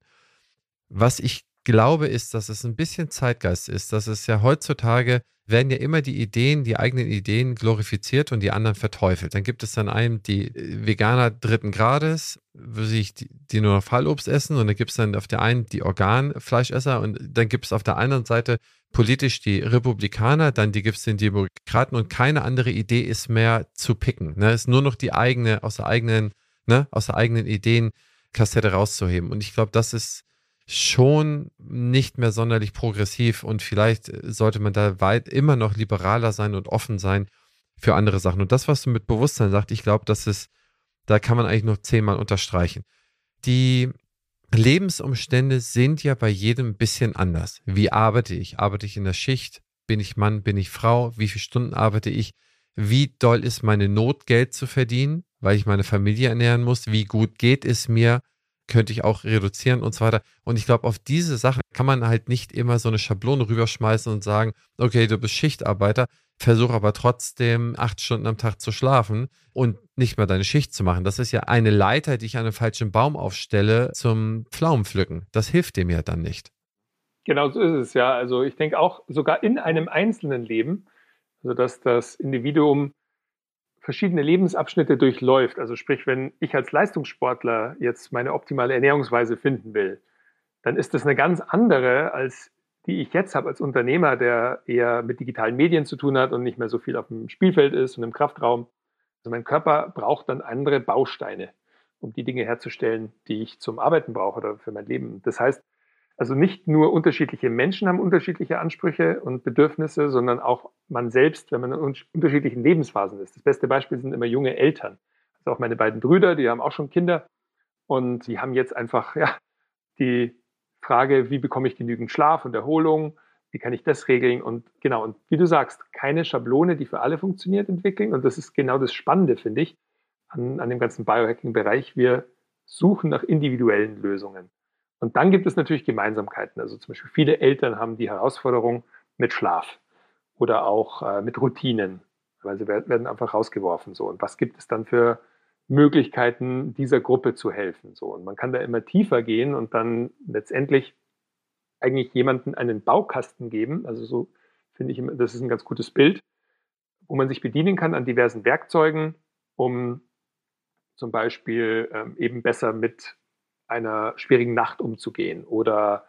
Was ich glaube, ist, dass es ein bisschen Zeitgeist ist, dass es ja heutzutage werden ja immer die Ideen, die eigenen Ideen glorifiziert und die anderen verteufelt. Dann gibt es dann einen, die äh, Veganer dritten Grades, die, nur noch Fallobst essen und dann gibt es dann auf der einen die Organfleischesser und dann gibt es auf der anderen Seite politisch die Republikaner, dann die gibt es den Demokraten und keine andere Idee ist mehr zu picken. Ne? Es ist nur noch die eigene, aus der eigenen, ne, aus der eigenen Ideenkassette rauszuheben. Und ich glaube, das ist schon nicht mehr sonderlich progressiv und vielleicht sollte man da weit immer noch liberaler sein und offen sein für andere Sachen. Und das, was du mit Bewusstsein sagst, ich glaube, das ist, da kann man eigentlich noch zehnmal unterstreichen. Die Lebensumstände sind ja bei jedem ein bisschen anders. Wie arbeite ich? Arbeite ich in der Schicht? Bin ich Mann? Bin ich Frau? Wie viele Stunden arbeite ich? Wie doll ist meine Not, Geld zu verdienen, weil ich meine Familie ernähren muss? Wie gut geht es mir? Könnte ich auch reduzieren und so weiter. Und ich glaube, auf diese Sache kann man halt nicht immer so eine Schablone rüberschmeißen und sagen, okay, du bist Schichtarbeiter, versuch aber trotzdem acht Stunden am Tag zu schlafen und nicht mehr deine Schicht zu machen. Das ist ja eine Leiter, die ich an einem falschen Baum aufstelle zum Pflaumenpflücken. Das hilft dem ja dann nicht. Genau so ist es ja. Also ich denke auch sogar in einem einzelnen Leben, also dass das Individuum verschiedene Lebensabschnitte durchläuft. Also sprich, wenn ich als Leistungssportler jetzt meine optimale Ernährungsweise finden will, dann ist das eine ganz andere, als die ich jetzt habe als Unternehmer, der eher mit digitalen Medien zu tun hat und nicht mehr so viel auf dem Spielfeld ist und im Kraftraum. Also mein Körper braucht dann andere Bausteine, um die Dinge herzustellen, die ich zum Arbeiten brauche oder für mein Leben. Das heißt, also nicht nur unterschiedliche Menschen haben unterschiedliche Ansprüche und Bedürfnisse, sondern auch man selbst, wenn man in unterschiedlichen Lebensphasen ist. Das beste Beispiel sind immer junge Eltern. Also auch meine beiden Brüder, die haben auch schon Kinder und die haben jetzt einfach ja, die Frage, wie bekomme ich genügend Schlaf und Erholung, wie kann ich das regeln und genau, und wie du sagst, keine Schablone, die für alle funktioniert, entwickeln und das ist genau das Spannende, finde ich, an, an dem ganzen Biohacking-Bereich. Wir suchen nach individuellen Lösungen. Und dann gibt es natürlich Gemeinsamkeiten. Also zum Beispiel viele Eltern haben die Herausforderung mit Schlaf oder auch äh, mit Routinen, weil sie werden einfach rausgeworfen. So. Und was gibt es dann für Möglichkeiten, dieser Gruppe zu helfen? So. Und man kann da immer tiefer gehen und dann letztendlich eigentlich jemanden einen Baukasten geben. Also so finde ich, das ist ein ganz gutes Bild, wo man sich bedienen kann an diversen Werkzeugen, um zum Beispiel ähm, eben besser mit einer schwierigen Nacht umzugehen oder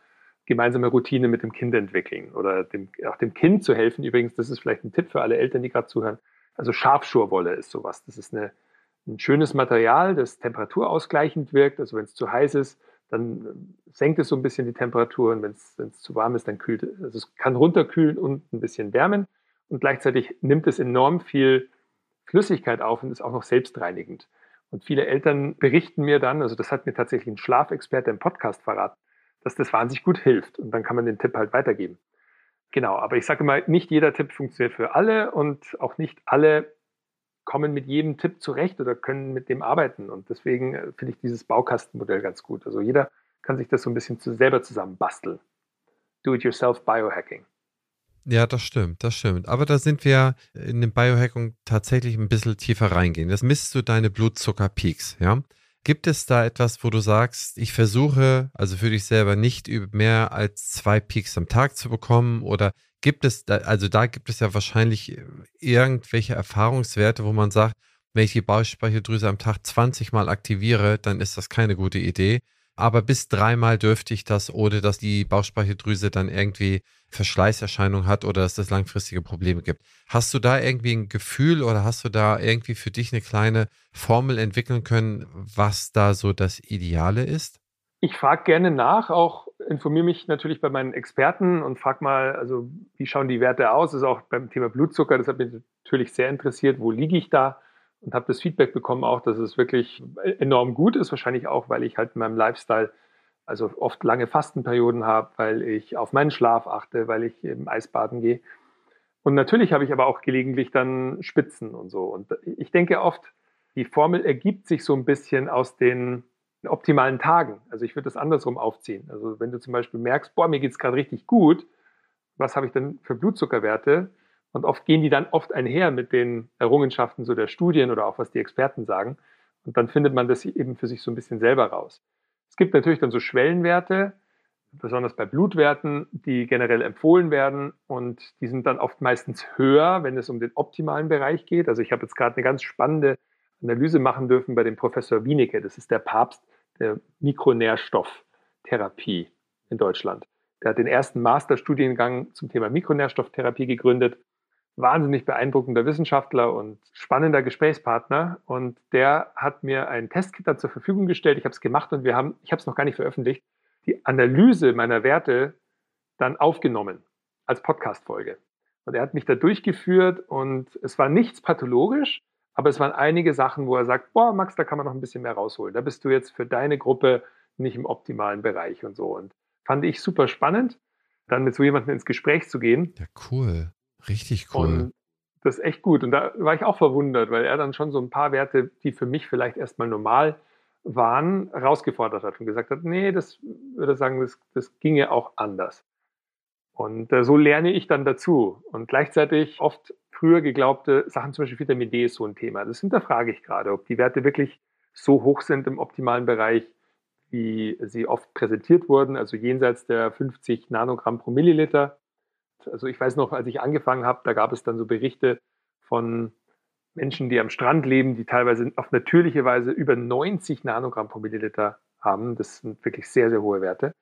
gemeinsame Routine mit dem Kind entwickeln oder dem, auch dem Kind zu helfen. Übrigens, das ist vielleicht ein Tipp für alle Eltern, die gerade zuhören. Also Schafschurwolle ist sowas. Das ist eine, ein schönes Material, das temperaturausgleichend wirkt. Also wenn es zu heiß ist, dann senkt es so ein bisschen die Temperatur und wenn es, wenn es zu warm ist, dann kühlt es. Also es kann runterkühlen und ein bisschen wärmen und gleichzeitig nimmt es enorm viel Flüssigkeit auf und ist auch noch selbstreinigend. Und viele Eltern berichten mir dann, also das hat mir tatsächlich ein Schlafexperte im Podcast verraten, dass das wahnsinnig gut hilft. Und dann kann man den Tipp halt weitergeben. Genau, aber ich sage mal, nicht jeder Tipp funktioniert für alle und auch nicht alle kommen mit jedem Tipp zurecht oder können mit dem arbeiten. Und deswegen äh, finde ich dieses Baukastenmodell ganz gut. Also jeder kann sich das so ein bisschen zu, selber zusammen basteln. Do-it-yourself Biohacking. Ja, das stimmt, das stimmt. Aber da sind wir in dem Biohacking tatsächlich ein bisschen tiefer reingehen. Das misst du deine Blutzuckerpeaks, ja? Gibt es da etwas, wo du sagst, ich versuche, also für dich selber nicht mehr als zwei Peaks am Tag zu bekommen? Oder gibt es, da, also da gibt es ja wahrscheinlich irgendwelche Erfahrungswerte, wo man sagt, wenn ich die Bauchspeicheldrüse am Tag 20 Mal aktiviere, dann ist das keine gute Idee. Aber bis dreimal dürfte ich das, ohne dass die Bauchspeicheldrüse dann irgendwie Verschleißerscheinungen hat oder dass es langfristige Probleme gibt. Hast du da irgendwie ein Gefühl oder hast du da irgendwie für dich eine kleine Formel entwickeln können, was da so das Ideale ist? Ich frage gerne nach, auch informiere mich natürlich bei meinen Experten und frage mal, also wie schauen die Werte aus? Das ist auch beim Thema Blutzucker, das hat mich natürlich sehr interessiert, wo liege ich da? Und habe das Feedback bekommen auch, dass es wirklich enorm gut ist, wahrscheinlich auch, weil ich halt in meinem Lifestyle also oft lange Fastenperioden habe, weil ich auf meinen Schlaf achte, weil ich eben Eisbaden gehe. Und natürlich habe ich aber auch gelegentlich dann Spitzen und so. Und ich denke oft, die Formel ergibt sich so ein bisschen aus den optimalen Tagen. Also ich würde das andersrum aufziehen. Also wenn du zum Beispiel merkst, boah, mir geht es gerade richtig gut, was habe ich denn für Blutzuckerwerte? Und oft gehen die dann oft einher mit den Errungenschaften so der Studien oder auch was die Experten sagen. Und dann findet man das eben für sich so ein bisschen selber raus. Es gibt natürlich dann so Schwellenwerte, besonders bei Blutwerten, die generell empfohlen werden und die sind dann oft meistens höher, wenn es um den optimalen Bereich geht. Also ich habe jetzt gerade eine ganz spannende Analyse machen dürfen bei dem Professor Wienicke, das ist der Papst der Mikronährstofftherapie in Deutschland. Der hat den ersten Masterstudiengang zum Thema Mikronährstofftherapie gegründet wahnsinnig beeindruckender Wissenschaftler und spannender Gesprächspartner. Und der hat mir ein Testkit zur Verfügung gestellt. Ich habe es gemacht und wir haben, ich habe es noch gar nicht veröffentlicht, die Analyse meiner Werte dann aufgenommen als Podcast-Folge. Und er hat mich da durchgeführt und es war nichts pathologisch, aber es waren einige Sachen, wo er sagt, boah, Max, da kann man noch ein bisschen mehr rausholen. Da bist du jetzt für deine Gruppe nicht im optimalen Bereich und so. Und fand ich super spannend, dann mit so jemandem ins Gespräch zu gehen. Ja, cool. Richtig cool. Und das ist echt gut. Und da war ich auch verwundert, weil er dann schon so ein paar Werte, die für mich vielleicht erstmal normal waren, herausgefordert hat und gesagt hat, nee, das würde sagen, das, das ginge auch anders. Und äh, so lerne ich dann dazu. Und gleichzeitig oft früher geglaubte Sachen, zum Beispiel Vitamin D ist so ein Thema. Das hinterfrage ich gerade, ob die Werte wirklich so hoch sind im optimalen Bereich, wie sie oft präsentiert wurden, also jenseits der 50 Nanogramm pro Milliliter. Also ich weiß noch, als ich angefangen habe, da gab es dann so Berichte von Menschen, die am Strand leben, die teilweise auf natürliche Weise über 90 Nanogramm pro Milliliter haben. Das sind wirklich sehr, sehr hohe Werte.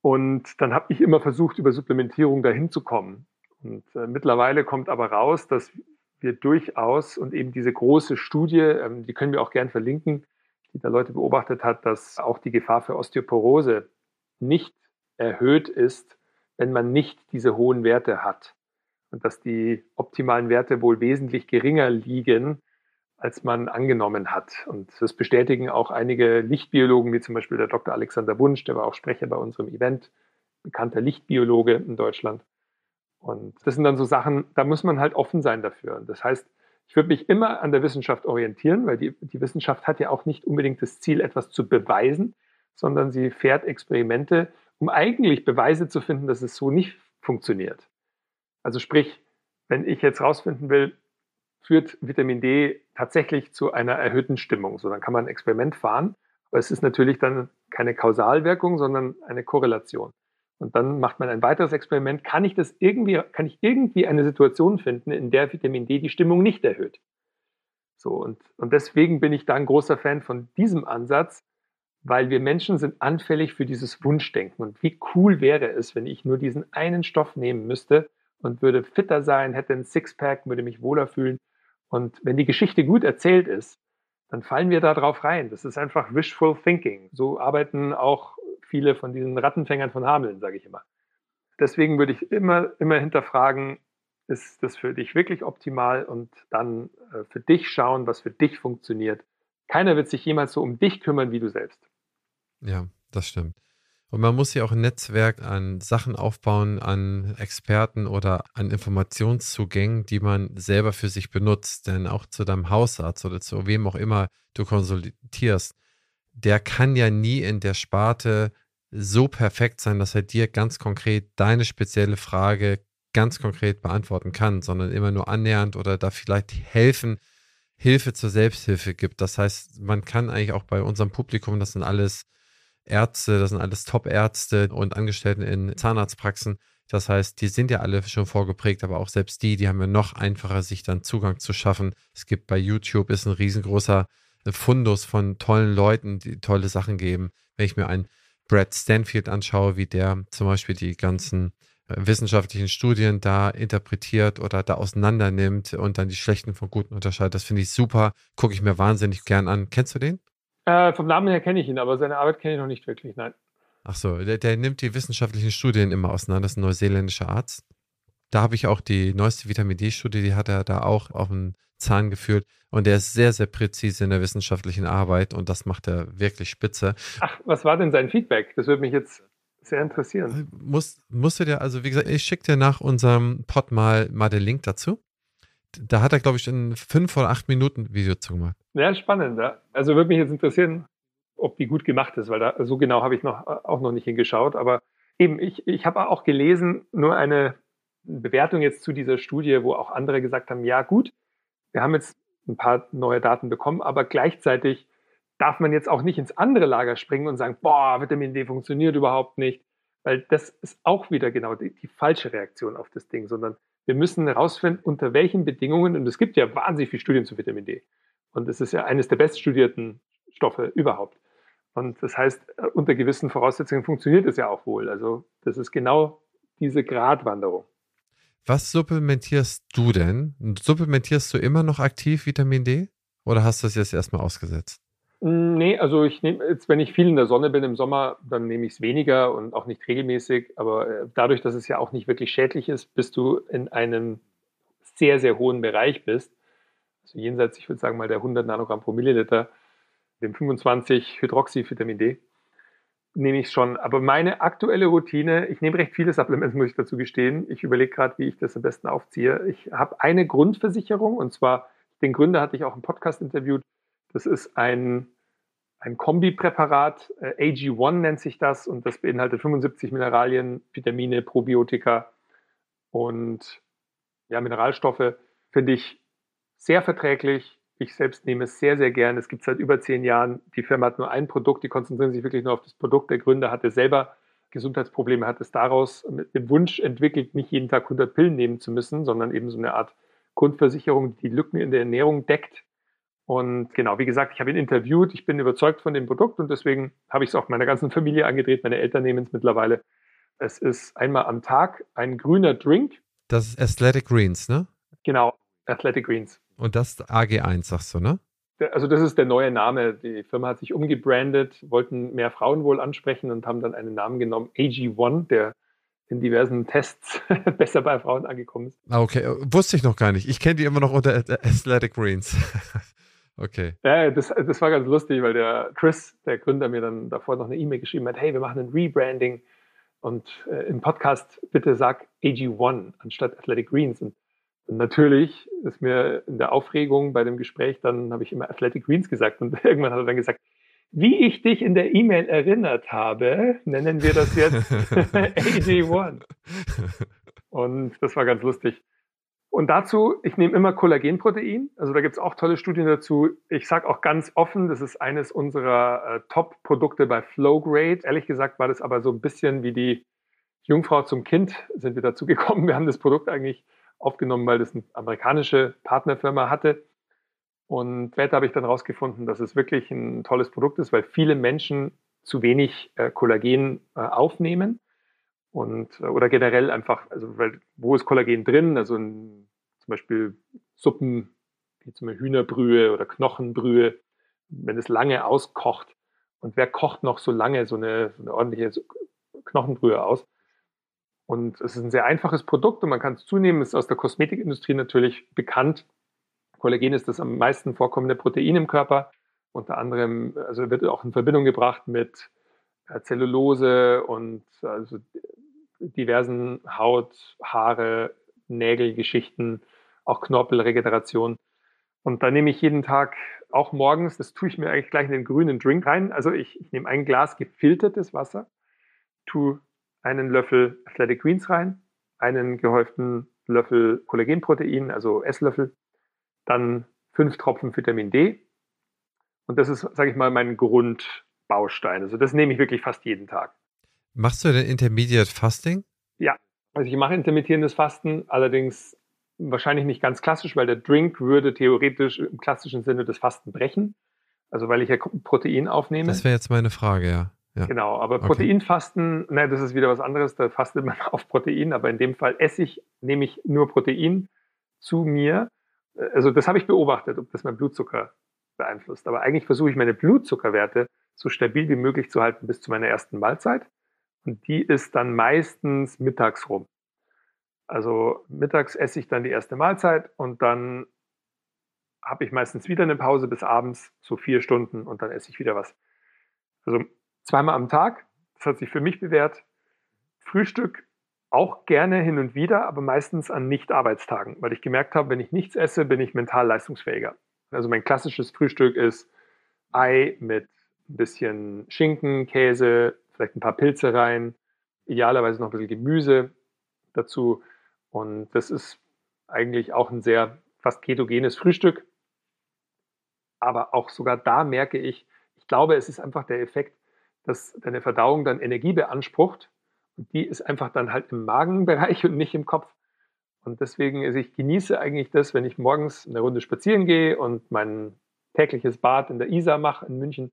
Und dann habe ich immer versucht, über Supplementierung dahin zu kommen. Und äh, mittlerweile kommt aber raus, dass wir durchaus und eben diese große Studie, ähm, die können wir auch gern verlinken, die da Leute beobachtet hat, dass auch die Gefahr für Osteoporose nicht erhöht ist, wenn man nicht diese hohen Werte hat. Und dass die optimalen Werte wohl wesentlich geringer liegen, als man angenommen hat. Und das bestätigen auch einige Lichtbiologen, wie zum Beispiel der Dr. Alexander Wunsch, der war auch Sprecher bei unserem Event, bekannter Lichtbiologe in Deutschland. Und das sind dann so Sachen, da muss man halt offen sein dafür. Und das heißt, ich würde mich immer an der Wissenschaft orientieren, weil die, die Wissenschaft hat ja auch nicht unbedingt das Ziel, etwas zu beweisen, sondern sie fährt Experimente, um eigentlich Beweise zu finden, dass es so nicht funktioniert. Also sprich, wenn ich jetzt rausfinden will, führt Vitamin D tatsächlich zu einer erhöhten Stimmung. So, dann kann man ein Experiment fahren, aber es ist natürlich dann keine Kausalwirkung, sondern eine Korrelation. Und dann macht man ein weiteres Experiment. Kann ich das irgendwie, kann ich irgendwie eine Situation finden, in der Vitamin D die Stimmung nicht erhöht? So, und, und deswegen bin ich da ein großer Fan von diesem Ansatz, weil wir Menschen sind anfällig für dieses Wunschdenken. Und wie cool wäre es, wenn ich nur diesen einen Stoff nehmen müsste und würde fitter sein, hätte ein Sixpack, würde mich wohler fühlen. Und wenn die Geschichte gut erzählt ist, dann fallen wir da drauf rein. Das ist einfach wishful thinking. So arbeiten auch viele von diesen Rattenfängern von Hameln, sage ich immer. Deswegen würde ich immer, immer hinterfragen, ist das für dich wirklich optimal und dann äh, für dich schauen, was für dich funktioniert. Keiner wird sich jemals so um dich kümmern wie du selbst. Ja, das stimmt. Und man muss ja auch ein Netzwerk an Sachen aufbauen, an Experten oder an Informationszugängen, die man selber für sich benutzt. Denn auch zu deinem Hausarzt oder zu wem auch immer du konsultierst, der kann ja nie in der Sparte so perfekt sein, dass er dir ganz konkret deine spezielle Frage ganz konkret beantworten kann, sondern immer nur annähernd oder da vielleicht helfen, Hilfe zur Selbsthilfe gibt. Das heißt, man kann eigentlich auch bei unserem Publikum, das sind alles Ärzte, das sind alles Top-Ärzte und Angestellten in Zahnarztpraxen. Das heißt, die sind ja alle schon vorgeprägt, aber auch selbst die, die haben ja noch einfacher, sich dann Zugang zu schaffen. Es gibt bei YouTube ist ein riesengroßer Fundus von tollen Leuten, die tolle Sachen geben. Wenn ich mir einen Brad Stanfield anschaue, wie der zum Beispiel die ganzen äh, wissenschaftlichen Studien da interpretiert oder da auseinander nimmt und dann die schlechten von guten unterscheidet. Das finde ich super. Gucke ich mir wahnsinnig gern an. Kennst du den? Äh, vom Namen her kenne ich ihn, aber seine Arbeit kenne ich noch nicht wirklich, nein. Ach so, der, der, nimmt die wissenschaftlichen Studien immer auseinander. Das ist ein neuseeländischer Arzt. Da habe ich auch die neueste Vitamin D-Studie, die hat er da auch auf den Zahn geführt. Und der ist sehr, sehr präzise in der wissenschaftlichen Arbeit und das macht er wirklich spitze. Ach, was war denn sein Feedback? Das würde mich jetzt sehr interessieren. Muss, musst du dir, also wie gesagt, ich schicke dir nach unserem Pod mal, mal den Link dazu. Da hat er, glaube ich, ein fünf oder acht Minuten Video zu gemacht. Ja, spannend. Also würde mich jetzt interessieren, ob die gut gemacht ist, weil da so genau habe ich noch, auch noch nicht hingeschaut. Aber eben, ich, ich habe auch gelesen, nur eine Bewertung jetzt zu dieser Studie, wo auch andere gesagt haben, ja gut, wir haben jetzt ein paar neue Daten bekommen, aber gleichzeitig darf man jetzt auch nicht ins andere Lager springen und sagen, boah, Vitamin D funktioniert überhaupt nicht, weil das ist auch wieder genau die, die falsche Reaktion auf das Ding, sondern wir müssen herausfinden, unter welchen Bedingungen, und es gibt ja wahnsinnig viele Studien zu Vitamin D, und es ist ja eines der beststudierten Stoffe überhaupt. Und das heißt, äh, unter gewissen Voraussetzungen funktioniert es ja auch wohl. Also das ist genau diese Gratwanderung. Was supplementierst du denn? Supplementierst du immer noch aktiv Vitamin D oder hast du das jetzt erstmal ausgesetzt? Nee, also ich nehme jetzt, wenn ich viel in der Sonne bin im Sommer, dann nehme ich es weniger und auch nicht regelmäßig. Aber äh, dadurch, dass es ja auch nicht wirklich schädlich ist, bis du in einem sehr, sehr hohen Bereich bist, also jenseits, ich würde sagen mal der 100 Nanogramm pro Milliliter, dem 25 Hydroxyvitamin D, nehme ich schon. Aber meine aktuelle Routine, ich nehme recht viele Supplements, muss ich dazu gestehen. Ich überlege gerade, wie ich das am besten aufziehe. Ich habe eine Grundversicherung und zwar, den Gründer hatte ich auch im Podcast interviewt. Das ist ein, ein Kombipräparat, äh, AG1 nennt sich das und das beinhaltet 75 Mineralien, Vitamine, Probiotika und ja, Mineralstoffe. Finde ich sehr verträglich. Ich selbst nehme es sehr, sehr gern. Es gibt seit über zehn Jahren. Die Firma hat nur ein Produkt, die konzentrieren sich wirklich nur auf das Produkt. Der Gründer hatte selber Gesundheitsprobleme, hat es daraus mit dem Wunsch entwickelt, nicht jeden Tag 100 Pillen nehmen zu müssen, sondern eben so eine Art Grundversicherung, die Lücken in der Ernährung deckt. Und genau, wie gesagt, ich habe ihn interviewt, ich bin überzeugt von dem Produkt und deswegen habe ich es auch meiner ganzen Familie angedreht. Meine Eltern nehmen es mittlerweile. Es ist einmal am Tag ein grüner Drink. Das ist Athletic Greens, ne? Genau, Athletic Greens. Und das AG1, sagst du, ne? Also das ist der neue Name. Die Firma hat sich umgebrandet, wollten mehr Frauen wohl ansprechen und haben dann einen Namen genommen, AG1, der in diversen Tests *laughs* besser bei Frauen angekommen ist. Ah, okay. Wusste ich noch gar nicht. Ich kenne die immer noch unter Athletic Greens. *laughs* okay. Ja, das, das war ganz lustig, weil der Chris, der Gründer, mir dann davor noch eine E-Mail geschrieben hat, hey, wir machen ein Rebranding und äh, im Podcast bitte sag AG1 anstatt Athletic Greens. Und natürlich ist mir in der Aufregung bei dem Gespräch, dann habe ich immer Athletic Greens gesagt und *laughs* irgendwann hat er dann gesagt, wie ich dich in der E-Mail erinnert habe, nennen wir das jetzt *laughs* *laughs* AG1. Und das war ganz lustig. Und dazu, ich nehme immer Kollagenprotein. Also da gibt es auch tolle Studien dazu. Ich sage auch ganz offen, das ist eines unserer äh, Top-Produkte bei Flowgrade. Ehrlich gesagt war das aber so ein bisschen wie die Jungfrau zum Kind, sind wir dazu gekommen. Wir haben das Produkt eigentlich aufgenommen, weil das eine amerikanische Partnerfirma hatte. Und später habe ich dann herausgefunden, dass es wirklich ein tolles Produkt ist, weil viele Menschen zu wenig äh, Kollagen äh, aufnehmen und äh, oder generell einfach, also weil wo ist Kollagen drin? Also in, zum Beispiel Suppen wie zum Beispiel Hühnerbrühe oder Knochenbrühe, wenn es lange auskocht. Und wer kocht noch so lange so eine, eine ordentliche Knochenbrühe aus? Und es ist ein sehr einfaches Produkt und man kann es zunehmen. Ist aus der Kosmetikindustrie natürlich bekannt. Kollagen ist das am meisten vorkommende Protein im Körper. Unter anderem, also wird auch in Verbindung gebracht mit äh, Zellulose und also diversen Haut, Haare, Nägelgeschichten, auch Knorpelregeneration. Und da nehme ich jeden Tag auch morgens, das tue ich mir eigentlich gleich in den grünen Drink rein. Also ich, ich nehme ein Glas gefiltertes Wasser, tue einen Löffel Athletic Greens rein, einen gehäuften Löffel Kollagenprotein, also Esslöffel, dann fünf Tropfen Vitamin D. Und das ist, sage ich mal, mein Grundbaustein. Also das nehme ich wirklich fast jeden Tag. Machst du denn Intermediate Fasting? Ja, also ich mache intermittierendes Fasten, allerdings wahrscheinlich nicht ganz klassisch, weil der Drink würde theoretisch im klassischen Sinne das Fasten brechen. Also weil ich ja Protein aufnehme. Das wäre jetzt meine Frage, ja. ja. Genau, aber okay. Proteinfasten, ne, das ist wieder was anderes, da fastet man *laughs* auf Protein, aber in dem Fall esse ich, nehme ich nur Protein zu mir. Also das habe ich beobachtet, ob das mein Blutzucker beeinflusst. Aber eigentlich versuche ich meine Blutzuckerwerte so stabil wie möglich zu halten bis zu meiner ersten Mahlzeit. Und die ist dann meistens mittags rum. Also mittags esse ich dann die erste Mahlzeit und dann habe ich meistens wieder eine Pause bis abends, so vier Stunden und dann esse ich wieder was. Also zweimal am Tag, das hat sich für mich bewährt. Frühstück auch gerne hin und wieder, aber meistens an Nicht-Arbeitstagen, weil ich gemerkt habe, wenn ich nichts esse, bin ich mental leistungsfähiger. Also mein klassisches Frühstück ist Ei mit ein bisschen Schinken, Käse, vielleicht ein paar Pilze rein, idealerweise noch ein bisschen Gemüse dazu. Und das ist eigentlich auch ein sehr fast ketogenes Frühstück. Aber auch sogar da merke ich, ich glaube, es ist einfach der Effekt, dass deine Verdauung dann Energie beansprucht. Und die ist einfach dann halt im Magenbereich *laughs* und nicht im Kopf. Und deswegen, also ich genieße eigentlich das, wenn ich morgens eine Runde spazieren gehe und mein tägliches Bad in der Isar mache in München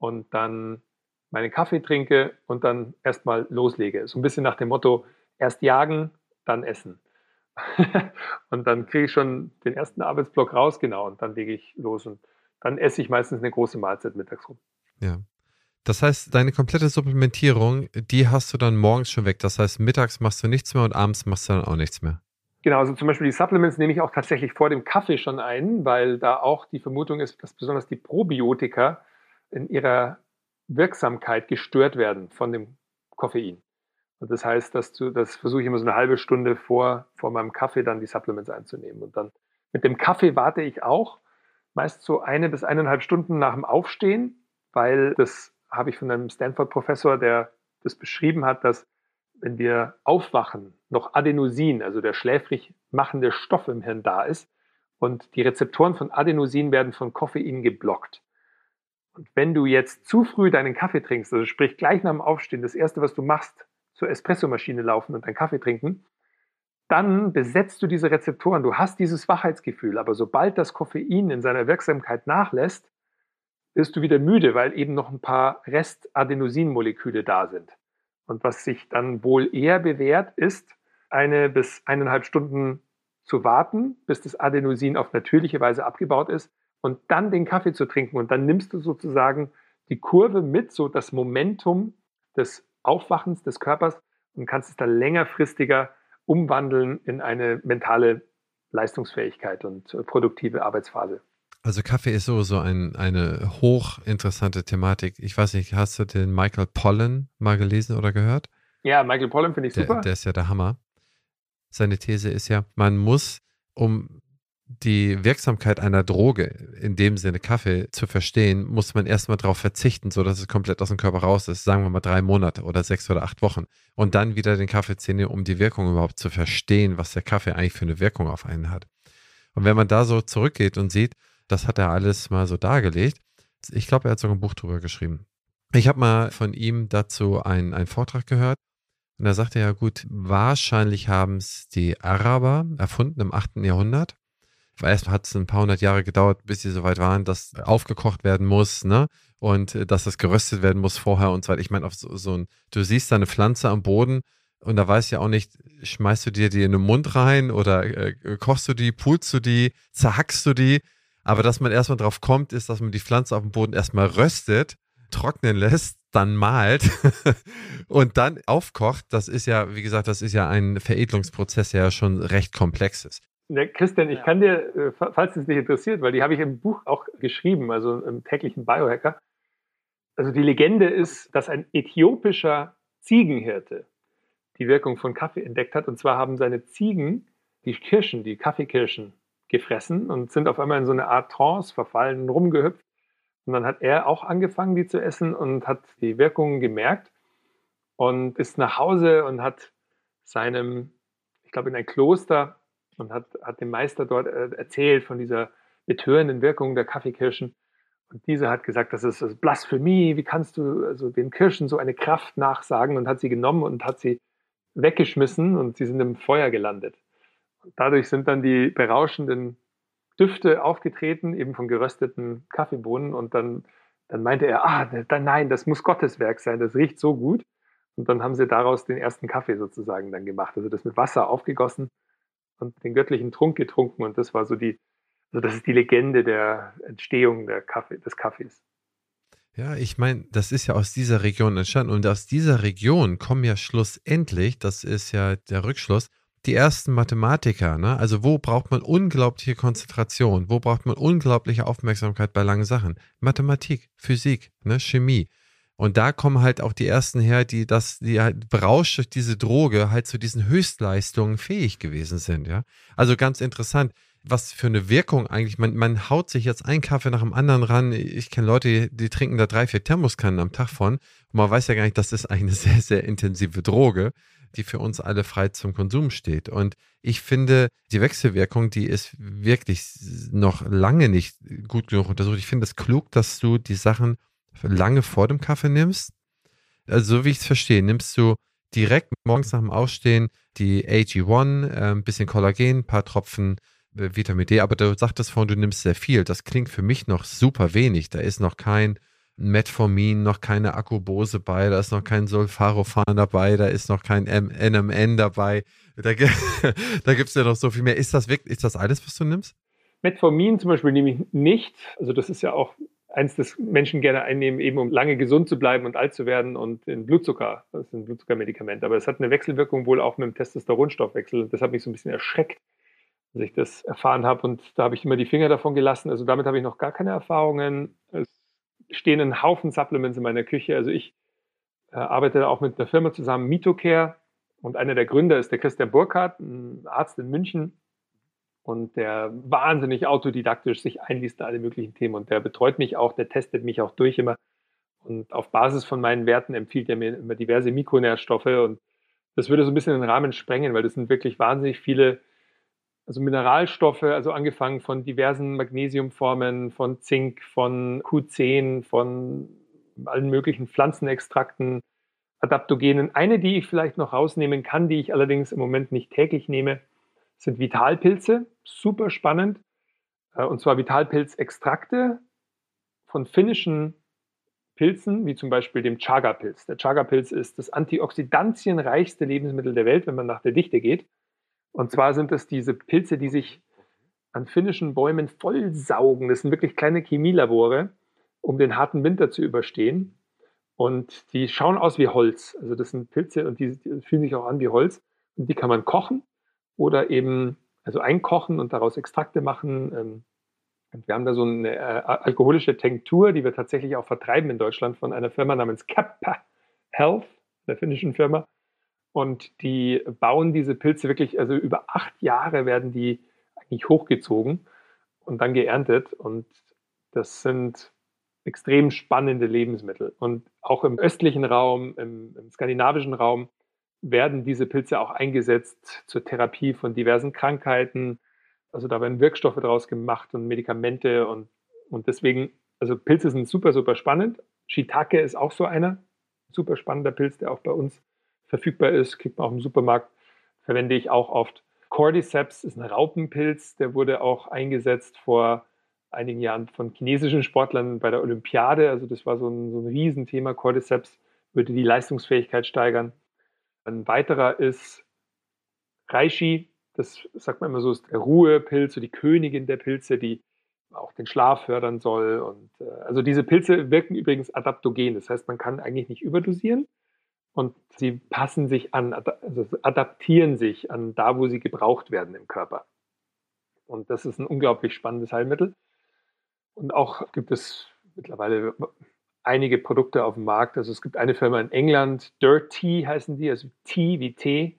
und dann meinen Kaffee trinke und dann erstmal loslege. So ein bisschen nach dem Motto, erst jagen, dann essen. *laughs* und dann kriege ich schon den ersten Arbeitsblock raus, genau, und dann lege ich los und dann esse ich meistens eine große Mahlzeit mittags rum. Ja. Das heißt, deine komplette Supplementierung, die hast du dann morgens schon weg. Das heißt, mittags machst du nichts mehr und abends machst du dann auch nichts mehr. Genau, also zum Beispiel die Supplements nehme ich auch tatsächlich vor dem Kaffee schon ein, weil da auch die Vermutung ist, dass besonders die Probiotika in ihrer Wirksamkeit gestört werden von dem Koffein. Und das heißt, dass du, das versuche ich immer so eine halbe Stunde vor, vor meinem Kaffee dann die Supplements einzunehmen. Und dann mit dem Kaffee warte ich auch meist so eine bis eineinhalb Stunden nach dem Aufstehen, weil das habe ich von einem Stanford-Professor, der das beschrieben hat, dass wenn wir aufwachen, noch Adenosin, also der schläfrig machende Stoff im Hirn da ist und die Rezeptoren von Adenosin werden von Koffein geblockt. Und wenn du jetzt zu früh deinen Kaffee trinkst, also sprich gleich nach dem Aufstehen, das erste, was du machst, zur Espressomaschine laufen und deinen Kaffee trinken, dann besetzt du diese Rezeptoren. Du hast dieses Wachheitsgefühl, aber sobald das Koffein in seiner Wirksamkeit nachlässt, wirst du wieder müde, weil eben noch ein paar Rest-Adenosinmoleküle da sind. Und was sich dann wohl eher bewährt, ist, eine bis eineinhalb Stunden zu warten, bis das Adenosin auf natürliche Weise abgebaut ist und dann den Kaffee zu trinken. Und dann nimmst du sozusagen die Kurve mit, so das Momentum des Aufwachens des Körpers und kannst es dann längerfristiger umwandeln in eine mentale Leistungsfähigkeit und äh, produktive Arbeitsphase. Also Kaffee ist sowieso ein, eine hochinteressante Thematik. Ich weiß nicht, hast du den Michael Pollan mal gelesen oder gehört? Ja, Michael Pollan finde ich super. Der, der ist ja der Hammer. Seine These ist ja, man muss, um die Wirksamkeit einer Droge, in dem Sinne Kaffee, zu verstehen, muss man erstmal darauf verzichten, sodass es komplett aus dem Körper raus ist. Sagen wir mal drei Monate oder sechs oder acht Wochen. Und dann wieder den Kaffee ziehen, um die Wirkung überhaupt zu verstehen, was der Kaffee eigentlich für eine Wirkung auf einen hat. Und wenn man da so zurückgeht und sieht, das hat er alles mal so dargelegt, ich glaube, er hat sogar ein Buch drüber geschrieben. Ich habe mal von ihm dazu einen, einen Vortrag gehört. Und da sagte er ja gut, wahrscheinlich haben es die Araber erfunden im 8. Jahrhundert Erstmal hat es ein paar hundert Jahre gedauert, bis sie soweit waren, dass aufgekocht werden muss, ne? Und äh, dass das geröstet werden muss vorher und so weiter. Ich meine, auf so, so ein, du siehst da eine Pflanze am Boden und da weißt du ja auch nicht, schmeißt du dir die in den Mund rein oder äh, kochst du die, pulst du die, zerhackst du die. Aber dass man erstmal drauf kommt, ist, dass man die Pflanze auf dem Boden erstmal röstet, trocknen lässt, dann malt *laughs* und dann aufkocht. Das ist ja, wie gesagt, das ist ja ein Veredelungsprozess, der ja schon recht komplex ist. Ja, Christian, ich kann dir, äh, falls es dich interessiert, weil die habe ich im Buch auch geschrieben, also im täglichen Biohacker. Also die Legende ist, dass ein äthiopischer Ziegenhirte die Wirkung von Kaffee entdeckt hat. Und zwar haben seine Ziegen die Kirschen, die Kaffeekirschen gefressen und sind auf einmal in so eine Art Trance verfallen, rumgehüpft. Und dann hat er auch angefangen, die zu essen und hat die Wirkungen gemerkt und ist nach Hause und hat seinem ich glaube, in ein Kloster und hat, hat dem Meister dort äh, erzählt von dieser betörenden Wirkung der Kaffeekirschen. Und dieser hat gesagt, das ist, Blasphemie, wie kannst du also den Kirschen so eine Kraft nachsagen und hat sie genommen und hat sie weggeschmissen und sie sind im Feuer gelandet. Und dadurch sind dann die berauschenden Düfte aufgetreten, eben von gerösteten Kaffeebohnen und dann, dann meinte er, ah, dann, nein, das muss Gottes Werk sein, das riecht so gut. Und dann haben sie daraus den ersten Kaffee sozusagen dann gemacht, also das mit Wasser aufgegossen und den göttlichen Trunk getrunken und das war so die, also das ist die Legende der Entstehung der Kaffee, des Kaffees. Ja, ich meine, das ist ja aus dieser Region entstanden und aus dieser Region kommen ja schlussendlich, das ist ja der Rückschluss, die ersten Mathematiker. Ne? Also wo braucht man unglaubliche Konzentration? Wo braucht man unglaubliche Aufmerksamkeit bei langen Sachen? Mathematik, Physik, ne? Chemie. Und da kommen halt auch die ersten her, die das, die halt berauscht durch diese Droge halt zu diesen Höchstleistungen fähig gewesen sind, ja. Also ganz interessant was für eine Wirkung eigentlich. Man, man haut sich jetzt einen Kaffee nach dem anderen ran. Ich kenne Leute, die, die, trinken da drei, vier Thermoskannen am Tag von. Und man weiß ja gar nicht, das ist eine *laughs* sehr, sehr intensive Droge, die für uns alle frei zum Konsum steht. Und ich finde, die Wechselwirkung, die ist wirklich noch lange nicht gut genug untersucht. Ich finde es klug, dass du die Sachen lange vor dem Kaffee nimmst. Also, so wie ich es verstehe, nimmst du direkt morgens nach dem Aufstehen die AG1, äh, ein bisschen Kollagen, ein paar Tropfen äh, Vitamin D, aber du sagtest vorhin, du nimmst sehr viel. Das klingt für mich noch super wenig. Da ist noch kein Metformin, noch keine Akkubose bei, da ist noch kein Sulfarophan dabei, da ist noch kein NMN dabei. Da, *laughs* da gibt es ja noch so viel mehr. Ist das wirklich, ist das alles, was du nimmst? Metformin zum Beispiel nehme ich nicht. Also das ist ja auch eins, das Menschen gerne einnehmen, eben um lange gesund zu bleiben und alt zu werden und den Blutzucker, das ist ein Blutzuckermedikament. Aber es hat eine Wechselwirkung wohl auch mit dem Testosteronstoffwechsel. Das hat mich so ein bisschen erschreckt als ich das erfahren habe. Und da habe ich immer die Finger davon gelassen. Also damit habe ich noch gar keine Erfahrungen. Es stehen ein Haufen Supplements in meiner Küche. Also ich äh, arbeite auch mit einer Firma zusammen, Mitocare. Und einer der Gründer ist der Christian Burkhardt, ein Arzt in München. Und der wahnsinnig autodidaktisch sich einliest in alle möglichen Themen. Und der betreut mich auch, der testet mich auch durch immer. Und auf Basis von meinen Werten empfiehlt er mir immer diverse Mikronährstoffe. Und das würde so ein bisschen den Rahmen sprengen, weil das sind wirklich wahnsinnig viele also Mineralstoffe, also angefangen von diversen Magnesiumformen, von Zink, von Q10, von allen möglichen Pflanzenextrakten, Adaptogenen. Eine, die ich vielleicht noch rausnehmen kann, die ich allerdings im Moment nicht täglich nehme, sind Vitalpilze. Super spannend. Äh, und zwar Vitalpilzextrakte von finnischen Pilzen, wie zum Beispiel dem Chaga-Pilz. Der Chaga-Pilz ist das antioxidantienreichste Lebensmittel der Welt, wenn man nach der Dichte geht. Und zwar sind es diese Pilze, die sich an finnischen Bäumen vollsaugen. Das sind wirklich kleine Chemielabore, um den harten Winter zu überstehen. Und die schauen aus wie Holz. Also das sind Pilze und die, die fühlen sich auch an wie Holz. Und die kann man kochen oder eben also einkochen und daraus Extrakte machen. Ähm, wir haben da so eine äh, alkoholische Tinktur, die wir tatsächlich auch vertreiben in Deutschland von einer Firma namens Kappa Health, der finnischen Firma. Und die bauen diese Pilze wirklich, also über acht Jahre werden die eigentlich hochgezogen und dann geerntet. Und das sind extrem spannende Lebensmittel. Und auch im östlichen Raum, im, im skandinavischen Raum, werden diese Pilze auch eingesetzt zur Therapie von diversen Krankheiten. Also da werden Wirkstoffe draus gemacht und Medikamente und, und deswegen, also Pilze sind super, super spannend. Shiitake ist auch so einer, super spannender Pilz, der auch bei uns verfügbar ist, kriegt man auch im Supermarkt, verwende ich auch oft. Cordyceps ist ein Raupenpilz, der wurde auch eingesetzt vor einigen Jahren von chinesischen Sportlern bei der Olympiade. Also das war so ein, so ein Riesenthema. Cordyceps würde die Leistungsfähigkeit steigern. Ein weiterer ist Reishi. Das sagt man immer so, ist der Ruhepilz, so die Königin der Pilze, die auch den Schlaf fördern soll. Und äh, also diese Pilze wirken übrigens adaptogen. Das heißt, man kann eigentlich nicht überdosieren und sie passen sich an, also adaptieren sich an da, wo sie gebraucht werden im Körper. Und das ist ein unglaublich spannendes Heilmittel. Und auch gibt es mittlerweile einige Produkte auf dem Markt. Also es gibt eine Firma in England, Dirt Tea heißen die, also Tea wie Tee.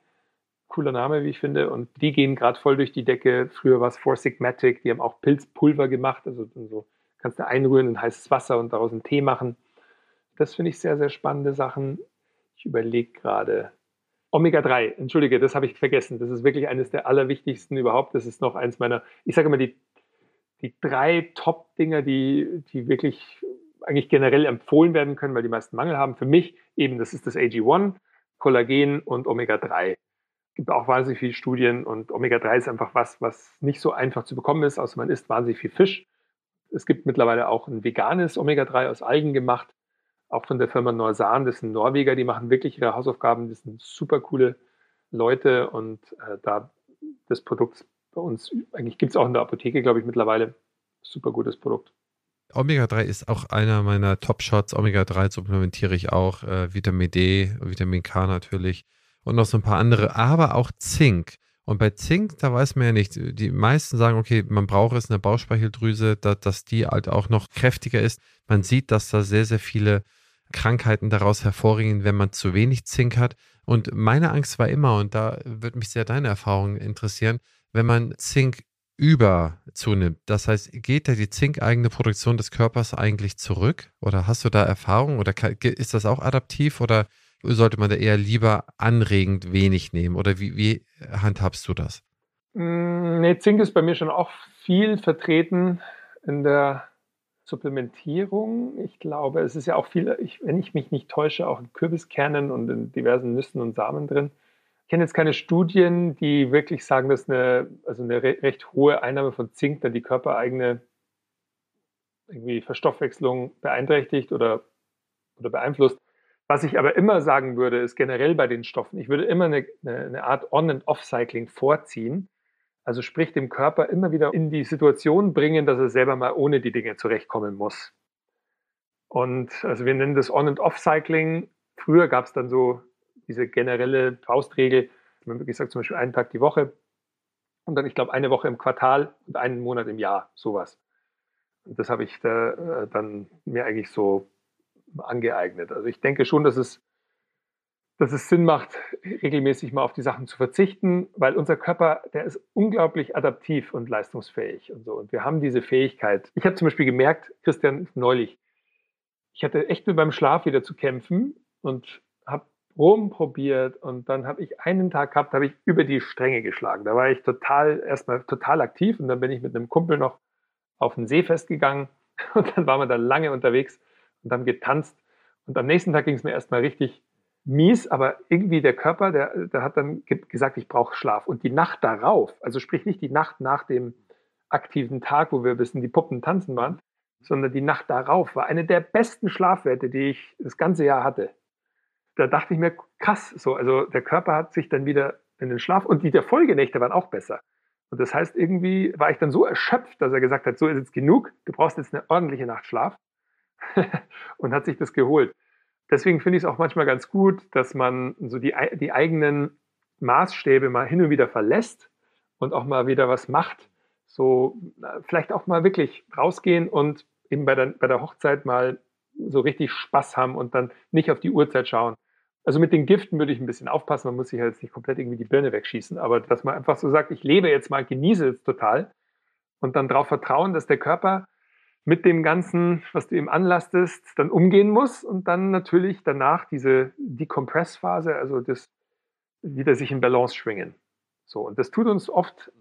Cooler Name, wie ich finde. Und die gehen gerade voll durch die Decke. Früher war es Four Sigmatic, die haben auch Pilzpulver gemacht. Also so kannst du einrühren in heißes Wasser und daraus einen Tee machen. Das finde ich sehr, sehr spannende Sachen. Ich überlege gerade, Omega-3, entschuldige, das habe ich vergessen. Das ist wirklich eines der allerwichtigsten überhaupt. Das ist noch eins meiner, ich sage immer, die, die drei Top-Dinger, die, die wirklich eigentlich generell empfohlen werden können, weil die meisten Mangel haben. Für mich eben, das ist das AG1, Kollagen und Omega-3. Es gibt auch wahnsinnig viele Studien und Omega-3 ist einfach was, was nicht so einfach zu bekommen ist, außer man isst wahnsinnig viel Fisch. Es gibt mittlerweile auch ein veganes Omega-3 aus Algen gemacht auch von der Firma Norsan, das sind Norweger, die machen wirklich ihre Hausaufgaben, das sind super coole Leute und äh, da das Produkt bei uns, eigentlich gibt es auch in der Apotheke, glaube ich, mittlerweile super gutes Produkt. Omega-3 ist auch einer meiner Top-Shots. Omega-3 supplementiere ich auch. Äh, Vitamin D, Vitamin K natürlich und noch so ein paar andere, aber auch Zink. Und bei Zink, da weiß man ja nicht, die meisten sagen, okay, man braucht es in der Bauchspeicheldrüse, dass, dass die halt auch noch kräftiger ist. Man sieht, dass da sehr, sehr viele Krankheiten daraus hervorgehen, wenn man zu wenig Zink hat. Und meine Angst war immer, und da würde mich sehr deine Erfahrung interessieren, wenn man Zink über zunimmt. Das heißt, geht da die zinkeigene Produktion des Körpers eigentlich zurück? Oder hast du da Erfahrung? Oder ist das auch adaptiv? Oder sollte man da eher lieber anregend wenig nehmen? Oder wie, wie handhabst du das? Mm, nee, Zink ist bei mir schon auch viel vertreten in der Supplementierung. Ich glaube, es ist ja auch viel, ich, wenn ich mich nicht täusche, auch in Kürbiskernen und in diversen Nüssen und Samen drin. Ich kenne jetzt keine Studien, die wirklich sagen, dass eine, also eine recht hohe Einnahme von Zink dann die körpereigene irgendwie Verstoffwechslung beeinträchtigt oder, oder beeinflusst. Was ich aber immer sagen würde, ist generell bei den Stoffen, ich würde immer eine, eine Art On- and Off-Cycling vorziehen also sprich dem Körper immer wieder in die Situation bringen, dass er selber mal ohne die Dinge zurechtkommen muss. Und also wir nennen das On- und Off-Cycling. Früher gab es dann so diese generelle Faustregel, man wirklich sagt zum Beispiel einen Tag die Woche und dann, ich glaube, eine Woche im Quartal und einen Monat im Jahr, sowas. Und das habe ich da, äh, dann mir eigentlich so angeeignet. Also ich denke schon, dass es dass es Sinn macht, regelmäßig mal auf die Sachen zu verzichten, weil unser Körper, der ist unglaublich adaptiv und leistungsfähig und so. Und wir haben diese Fähigkeit. Ich habe zum Beispiel gemerkt, Christian, neulich, ich hatte echt nur beim Schlaf wieder zu kämpfen und rumprobiert und dann habe ich einen Tag gehabt, habe ich über die Stränge geschlagen. Da war ich total, erstmal total aktiv und dann bin ich mit einem Kumpel noch auf den See festgegangen *laughs* und dann waren wir da lange unterwegs und haben getanzt und am nächsten Tag ging es mir erstmal richtig mies, aber irgendwie der Körper, der, der hat dann gesagt, ich brauche Schlaf. Und die Nacht darauf, also sprich nicht die Nacht nach dem aktiven Tag, wo wir bis in die Puppen tanzen waren, sondern die Nacht darauf war eine der besten Schlafwerte, die ich das ganze Jahr hatte. Da dachte ich mir, krass, so, also der Körper hat sich dann wieder in den Schlaf und die der Folgenächte waren auch besser. Und das heißt, irgendwie war ich dann so erschöpft, dass er gesagt hat, so ist jetzt genug, du brauchst jetzt eine ordentliche Nacht Schlaf *laughs* und hat sich das geholt deswegen finde ich es auch manchmal ganz gut, dass man so die, die eigenen Maßstäbe mal hin und wieder verlässt und auch mal wieder was macht. So vielleicht auch mal wirklich rausgehen und eben bei der, bei der Hochzeit mal so richtig Spaß haben und dann nicht auf die Uhrzeit schauen. Also mit den Giften würde ich ein bisschen aufpassen, man muss sich halt jetzt nicht komplett irgendwie die Birne wegschießen, aber dass man einfach so sagt, ich lebe jetzt mal, genieße es total. Und dann darauf vertrauen, dass der Körper mit dem Ganzen, was du ihm anlastest, dann umgehen muss. Und dann natürlich danach diese Decompress-Phase, also das wieder sich in Balance schwingen. So, und das tut uns oft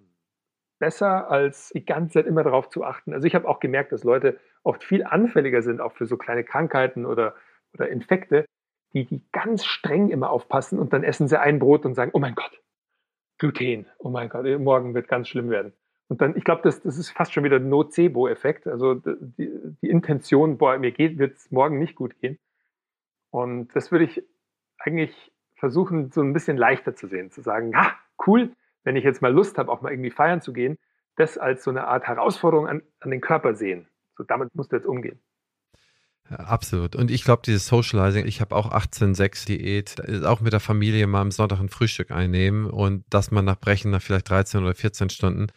besser, als die ganze Zeit immer darauf zu achten. Also ich habe auch gemerkt, dass Leute oft viel anfälliger sind, auch für so kleine Krankheiten oder, oder Infekte, die, die ganz streng immer aufpassen und dann essen sie ein Brot und sagen, oh mein Gott, Gluten, oh mein Gott, morgen wird ganz schlimm werden. Und dann, ich glaube, das, das ist fast schon wieder ein Nocebo-Effekt. Also die, die Intention, boah, mir wird es morgen nicht gut gehen. Und das würde ich eigentlich versuchen, so ein bisschen leichter zu sehen, zu sagen, ja, cool, wenn ich jetzt mal Lust habe, auch mal irgendwie feiern zu gehen, das als so eine Art Herausforderung an, an den Körper sehen. So, damit musst du jetzt umgehen. Absolut. Und ich glaube, dieses Socializing, ich habe auch 18-6-Diät, auch mit der Familie mal am Sonntag ein Frühstück einnehmen und dass man nach Brechen nach vielleicht 13 oder 14 Stunden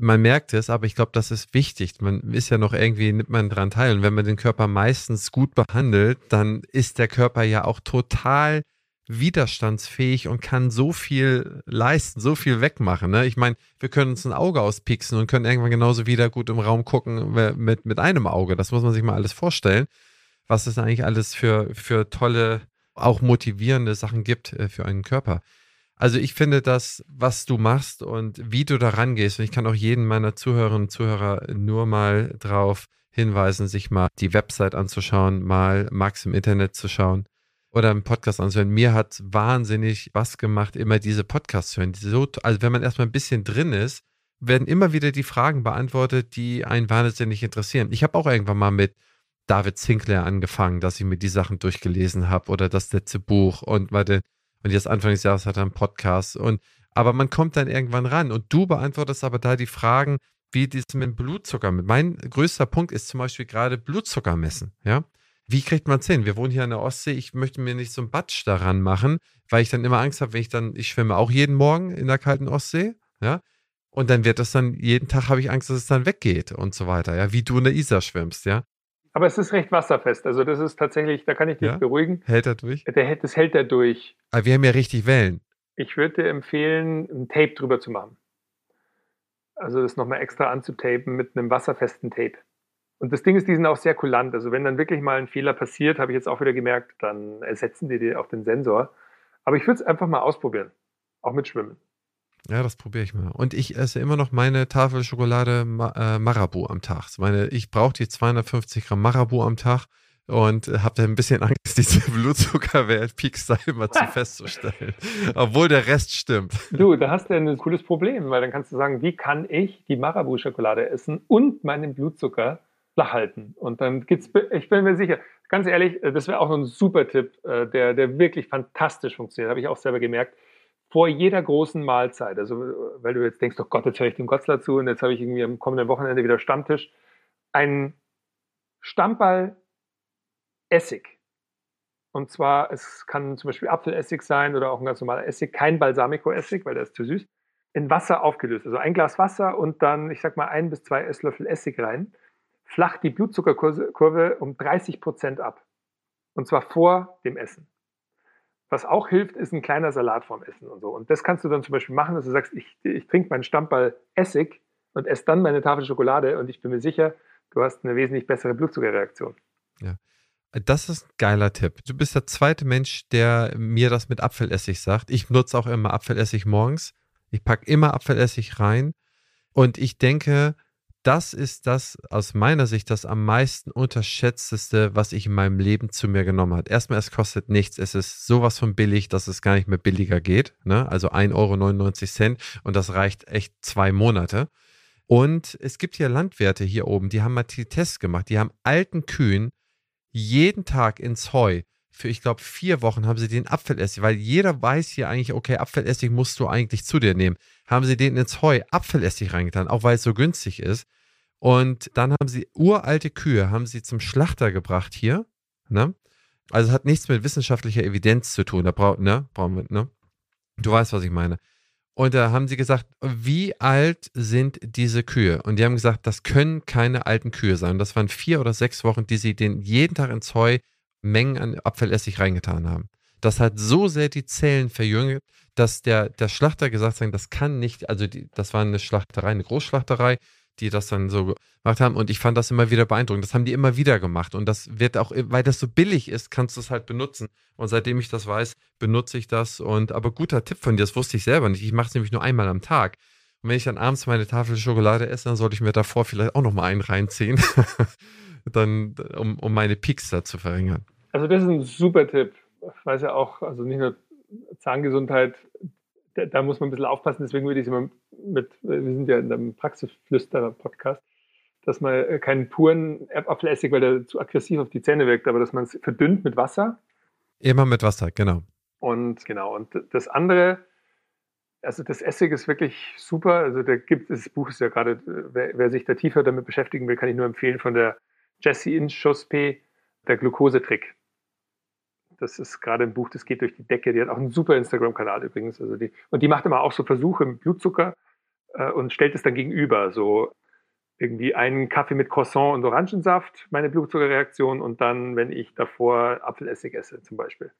man merkt es, aber ich glaube, das ist wichtig. Man ist ja noch irgendwie, nimmt man dran teil. Und wenn man den Körper meistens gut behandelt, dann ist der Körper ja auch total widerstandsfähig und kann so viel leisten, so viel wegmachen. Ne? Ich meine, wir können uns ein Auge auspixen und können irgendwann genauso wieder gut im Raum gucken mit, mit einem Auge. Das muss man sich mal alles vorstellen. Was es eigentlich alles für, für tolle auch motivierende Sachen gibt äh, für einen Körper. Also ich finde das, was du machst und wie du da rangehst, und ich kann auch jeden meiner Zuhörerinnen und Zuhörer nur mal drauf hinweisen, sich mal die Website anzuschauen, mal Max im Internet zu schauen oder einen Podcast anzuhören. Mir hat wahnsinnig was gemacht, immer diese Podcasts zu hören. So, also wenn man erstmal ein bisschen drin ist, werden immer wieder die Fragen beantwortet, die einen wahnsinnig interessieren. Ich habe auch irgendwann mal mit David Sinclair angefangen, dass ich mir die Sachen durchgelesen habe oder das letzte Buch und warte, und jetzt Anfang des Jahres hat er einen Podcast und aber man kommt dann irgendwann ran und du beantwortest aber da die Fragen, wie dies mit Blutzucker. Mein größter Punkt ist zum Beispiel gerade Blutzucker messen, ja. Wie kriegt man es hin? Wir wohnen hier an der Ostsee. Ich möchte mir nicht so einen Batsch daran machen, weil ich dann immer Angst habe, wenn ich dann, ich schwimme auch jeden Morgen in der kalten Ostsee, ja. Und dann wird das dann, jeden Tag habe ich Angst, dass es dann weggeht und so weiter, ja, wie du in der Isar schwimmst, ja. Aber es ist recht wasserfest. Also das ist tatsächlich, da kann ich dich ja? beruhigen. Hält er durch? Der, das hält er durch. Aber wir haben ja richtig Wellen. Ich würde dir empfehlen, ein Tape drüber zu machen. Also das nochmal extra anzutapen mit einem wasserfesten Tape. Und das Ding ist, die sind auch sehr kulant. Also wenn dann wirklich mal ein Fehler passiert, habe ich jetzt auch wieder gemerkt, dann ersetzen die dir auch den Sensor. Aber ich würde es einfach mal ausprobieren. Auch mit Schwimmen. Ja, das probiere ich mal. Und ich esse immer noch meine Tafel Schokolade äh, Marabu am Tag. Meine, ich brauche die 250 Gramm Marabu am Tag und habe da ein bisschen *laughs* Angst, diese Blutzuckerwert Peaks da immer zu *laughs* festzustellen. Obwohl der Rest stimmt. Du, da hast du ein cooles Problem, weil dann kannst du sagen, wie kann ich die Marabu-Schokolade essen und meinen Blutzucker halten? Und dann geht's, ich bin mir sicher, ganz ehrlich, äh, das wäre auch ein super Tipp, äh, der, der wirklich fantastisch funktioniert, habe ich auch selber gemerkt vor jeder großen Mahlzeit, also weil du jetzt denkst, oh Gott, jetzt höre ich dem Gotzler zu und jetzt habe ich irgendwie am kommenden Wochenende wieder Stammtisch, ein Stammball Essig. Und zwar, es kann zum Beispiel Apfelessig sein oder auch ein ganz normaler Essig, kein Balsamico-Essig, weil der ist zu süß, in Wasser aufgelöst. Also ein Glas Wasser und dann, ich sag mal, ein bis zwei Esslöffel Essig rein, flacht die Blutzuckerkurve um 30 Prozent ab. Und zwar vor dem Essen. Was auch hilft, ist ein kleiner Salat vorm Essen und so. Und das kannst du dann zum Beispiel machen, dass du sagst, ich, ich trinke meinen Stammball Essig und esse dann meine Tafel Schokolade und ich bin mir sicher, du hast eine wesentlich bessere Blutzuckerreaktion. Ja. Das ist ein geiler Tipp. Du bist der zweite Mensch, der mir das mit Apfelessig sagt. Ich nutze auch immer Apfelessig morgens. Ich packe immer Apfelessig rein. Und ich denke, das ist das aus meiner Sicht das am meisten unterschätzteste, was ich in meinem Leben zu mir genommen habe. Erstmal, es kostet nichts. Es ist sowas von billig, dass es gar nicht mehr billiger geht. Ne? Also 1,99 Euro und das reicht echt zwei Monate. Und es gibt hier Landwirte hier oben, die haben mal die Tests gemacht. Die haben alten Kühen jeden Tag ins Heu für, ich glaube, vier Wochen haben sie den Apfelessig, weil jeder weiß hier eigentlich, okay, Apfelessig musst du eigentlich zu dir nehmen. Haben sie den ins Heu Apfelessig reingetan, auch weil es so günstig ist. Und dann haben sie uralte Kühe, haben sie zum Schlachter gebracht hier. Ne? Also hat nichts mit wissenschaftlicher Evidenz zu tun. Da braucht, ne? Brauchen wir, ne? Du weißt, was ich meine. Und da haben sie gesagt, wie alt sind diese Kühe? Und die haben gesagt, das können keine alten Kühe sein. Und das waren vier oder sechs Wochen, die sie den jeden Tag ins Heu Mengen an Apfelessig reingetan haben. Das hat so sehr die Zellen verjüngt, dass der, der Schlachter gesagt hat, das kann nicht, also die, das war eine Schlachterei, eine Großschlachterei, die das dann so gemacht haben. Und ich fand das immer wieder beeindruckend. Das haben die immer wieder gemacht. Und das wird auch, weil das so billig ist, kannst du es halt benutzen. Und seitdem ich das weiß, benutze ich das. Und aber guter Tipp von dir, das wusste ich selber nicht. Ich mache es nämlich nur einmal am Tag. Und wenn ich dann abends meine Tafel Schokolade esse, dann sollte ich mir davor vielleicht auch noch mal einen reinziehen. *laughs* dann, um, um meine Peaks da zu verringern. Also das ist ein super Tipp. Ich weiß ja auch, also nicht nur Zahngesundheit, da, da muss man ein bisschen aufpassen, deswegen würde ich es immer mit, wir sind ja in einem Praxisflüsterer-Podcast, dass man keinen puren Apfelessig, weil der zu aggressiv auf die Zähne wirkt, aber dass man es verdünnt mit Wasser. Immer mit Wasser, genau. Und genau, und das andere, also das Essig ist wirklich super. Also da gibt das Buch ist ja gerade, wer, wer, sich da tiefer damit beschäftigen will, kann ich nur empfehlen von der Jessie Inchospe, der Glukosetrick. Das ist gerade ein Buch, das geht durch die Decke. Die hat auch einen super Instagram-Kanal übrigens. Also die, und die macht immer auch so Versuche mit Blutzucker äh, und stellt es dann gegenüber. So irgendwie einen Kaffee mit Croissant und Orangensaft, meine Blutzuckerreaktion, und dann, wenn ich davor Apfelessig esse zum Beispiel.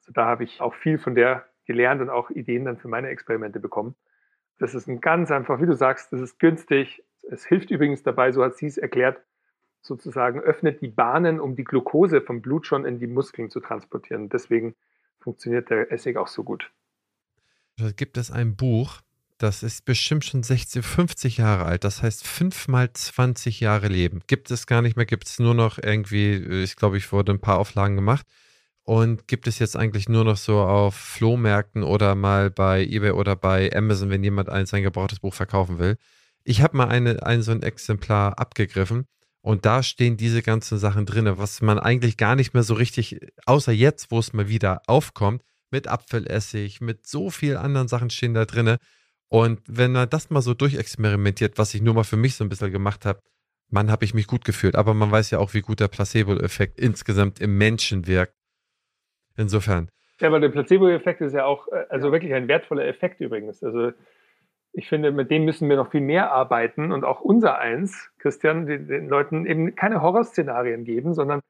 Also da habe ich auch viel von der gelernt und auch Ideen dann für meine Experimente bekommen. Das ist ein ganz einfach, wie du sagst, das ist günstig. Es hilft übrigens dabei, so hat sie es erklärt, sozusagen öffnet die Bahnen, um die Glucose vom Blut schon in die Muskeln zu transportieren. Deswegen funktioniert der Essig auch so gut. Gibt es ein Buch, das ist bestimmt schon 60, 50 Jahre alt. Das heißt, 5 mal 20 Jahre Leben. Gibt es gar nicht mehr, gibt es nur noch irgendwie, ich glaube, ich wurde ein paar Auflagen gemacht. Und gibt es jetzt eigentlich nur noch so auf Flohmärkten oder mal bei eBay oder bei Amazon, wenn jemand ein sein gebrauchtes Buch verkaufen will. Ich habe mal eine, ein so ein Exemplar abgegriffen und da stehen diese ganzen Sachen drin, was man eigentlich gar nicht mehr so richtig, außer jetzt, wo es mal wieder aufkommt, mit Apfelessig, mit so vielen anderen Sachen stehen da drin. Und wenn man das mal so durchexperimentiert, was ich nur mal für mich so ein bisschen gemacht habe, man habe ich mich gut gefühlt. Aber man weiß ja auch, wie gut der Placebo-Effekt insgesamt im Menschen wirkt. Insofern. Ja, aber der Placebo-Effekt ist ja auch, äh, also wirklich ein wertvoller Effekt übrigens. Also ich finde, mit dem müssen wir noch viel mehr arbeiten und auch unser eins, Christian, den, Leuten eben keine Horrorszenarien geben, sondern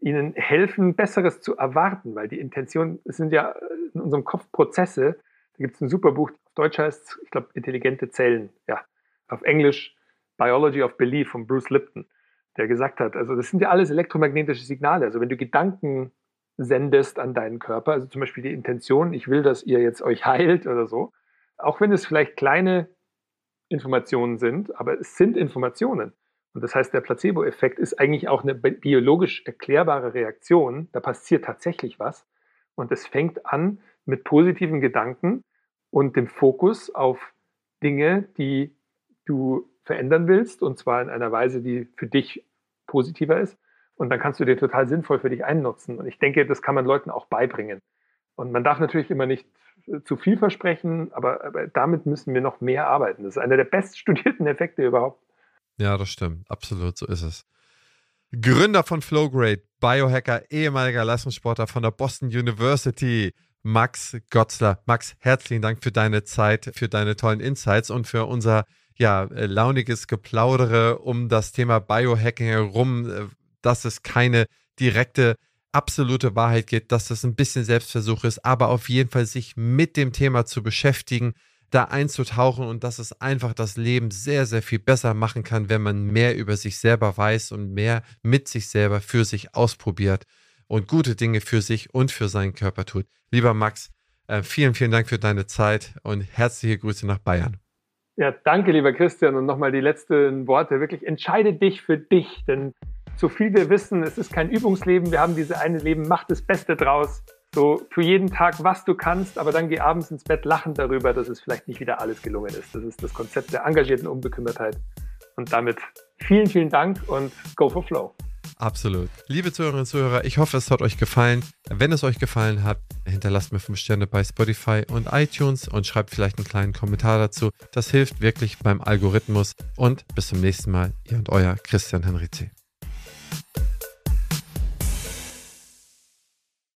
ihnen helfen, Besseres zu erwarten, weil die Intention, es sind ja in unserem Kopf Prozesse. Da gibt es ein super Buch, auf Deutsch heißt ich glaube, intelligente Zellen. Ja, auf Englisch Biology of Belief von Bruce Lipton, der gesagt hat, also das sind ja alles elektromagnetische Signale. Also wenn du Gedanken sendest an deinen Körper, also zum Beispiel die Intention, ich will, dass ihr jetzt euch heilt oder so, auch wenn es vielleicht kleine Informationen sind, aber es sind Informationen. Und das heißt, der Placebo-Effekt ist eigentlich auch eine biologisch erklärbare Reaktion. Da passiert tatsächlich was. Und es fängt an mit positiven Gedanken und dem Fokus auf Dinge, die du verändern willst, und zwar in einer Weise, die für dich positiver ist. Und dann kannst du dir total sinnvoll für dich einnutzen. Und ich denke, das kann man Leuten auch beibringen. Und man darf natürlich immer nicht zu viel versprechen, aber, aber damit müssen wir noch mehr arbeiten. Das ist einer der beststudierten Effekte überhaupt. Ja, das stimmt. Absolut, so ist es. Gründer von Flowgrade, Biohacker, ehemaliger Leistungssportler von der Boston University, Max Gotzler. Max, herzlichen Dank für deine Zeit, für deine tollen Insights und für unser ja, launiges Geplaudere um das Thema Biohacking herum, äh, dass es keine direkte absolute Wahrheit geht, dass das ein bisschen Selbstversuch ist, aber auf jeden Fall sich mit dem Thema zu beschäftigen, da einzutauchen und dass es einfach das Leben sehr, sehr viel besser machen kann, wenn man mehr über sich selber weiß und mehr mit sich selber für sich ausprobiert und gute Dinge für sich und für seinen Körper tut. Lieber Max, äh, vielen, vielen Dank für deine Zeit und herzliche Grüße nach Bayern. Ja, danke, lieber Christian. Und nochmal die letzten Worte. Wirklich entscheide dich für dich, denn so viel wir wissen, es ist kein Übungsleben, wir haben diese eine Leben, mach das Beste draus. So für jeden Tag, was du kannst, aber dann geh abends ins Bett lachend darüber, dass es vielleicht nicht wieder alles gelungen ist. Das ist das Konzept der engagierten Unbekümmertheit. Und damit vielen, vielen Dank und go for flow. Absolut. Liebe Zuhörerinnen und Zuhörer, ich hoffe, es hat euch gefallen. Wenn es euch gefallen hat, hinterlasst mir 5 Sterne bei Spotify und iTunes und schreibt vielleicht einen kleinen Kommentar dazu. Das hilft wirklich beim Algorithmus. Und bis zum nächsten Mal, ihr und euer Christian Henrizi.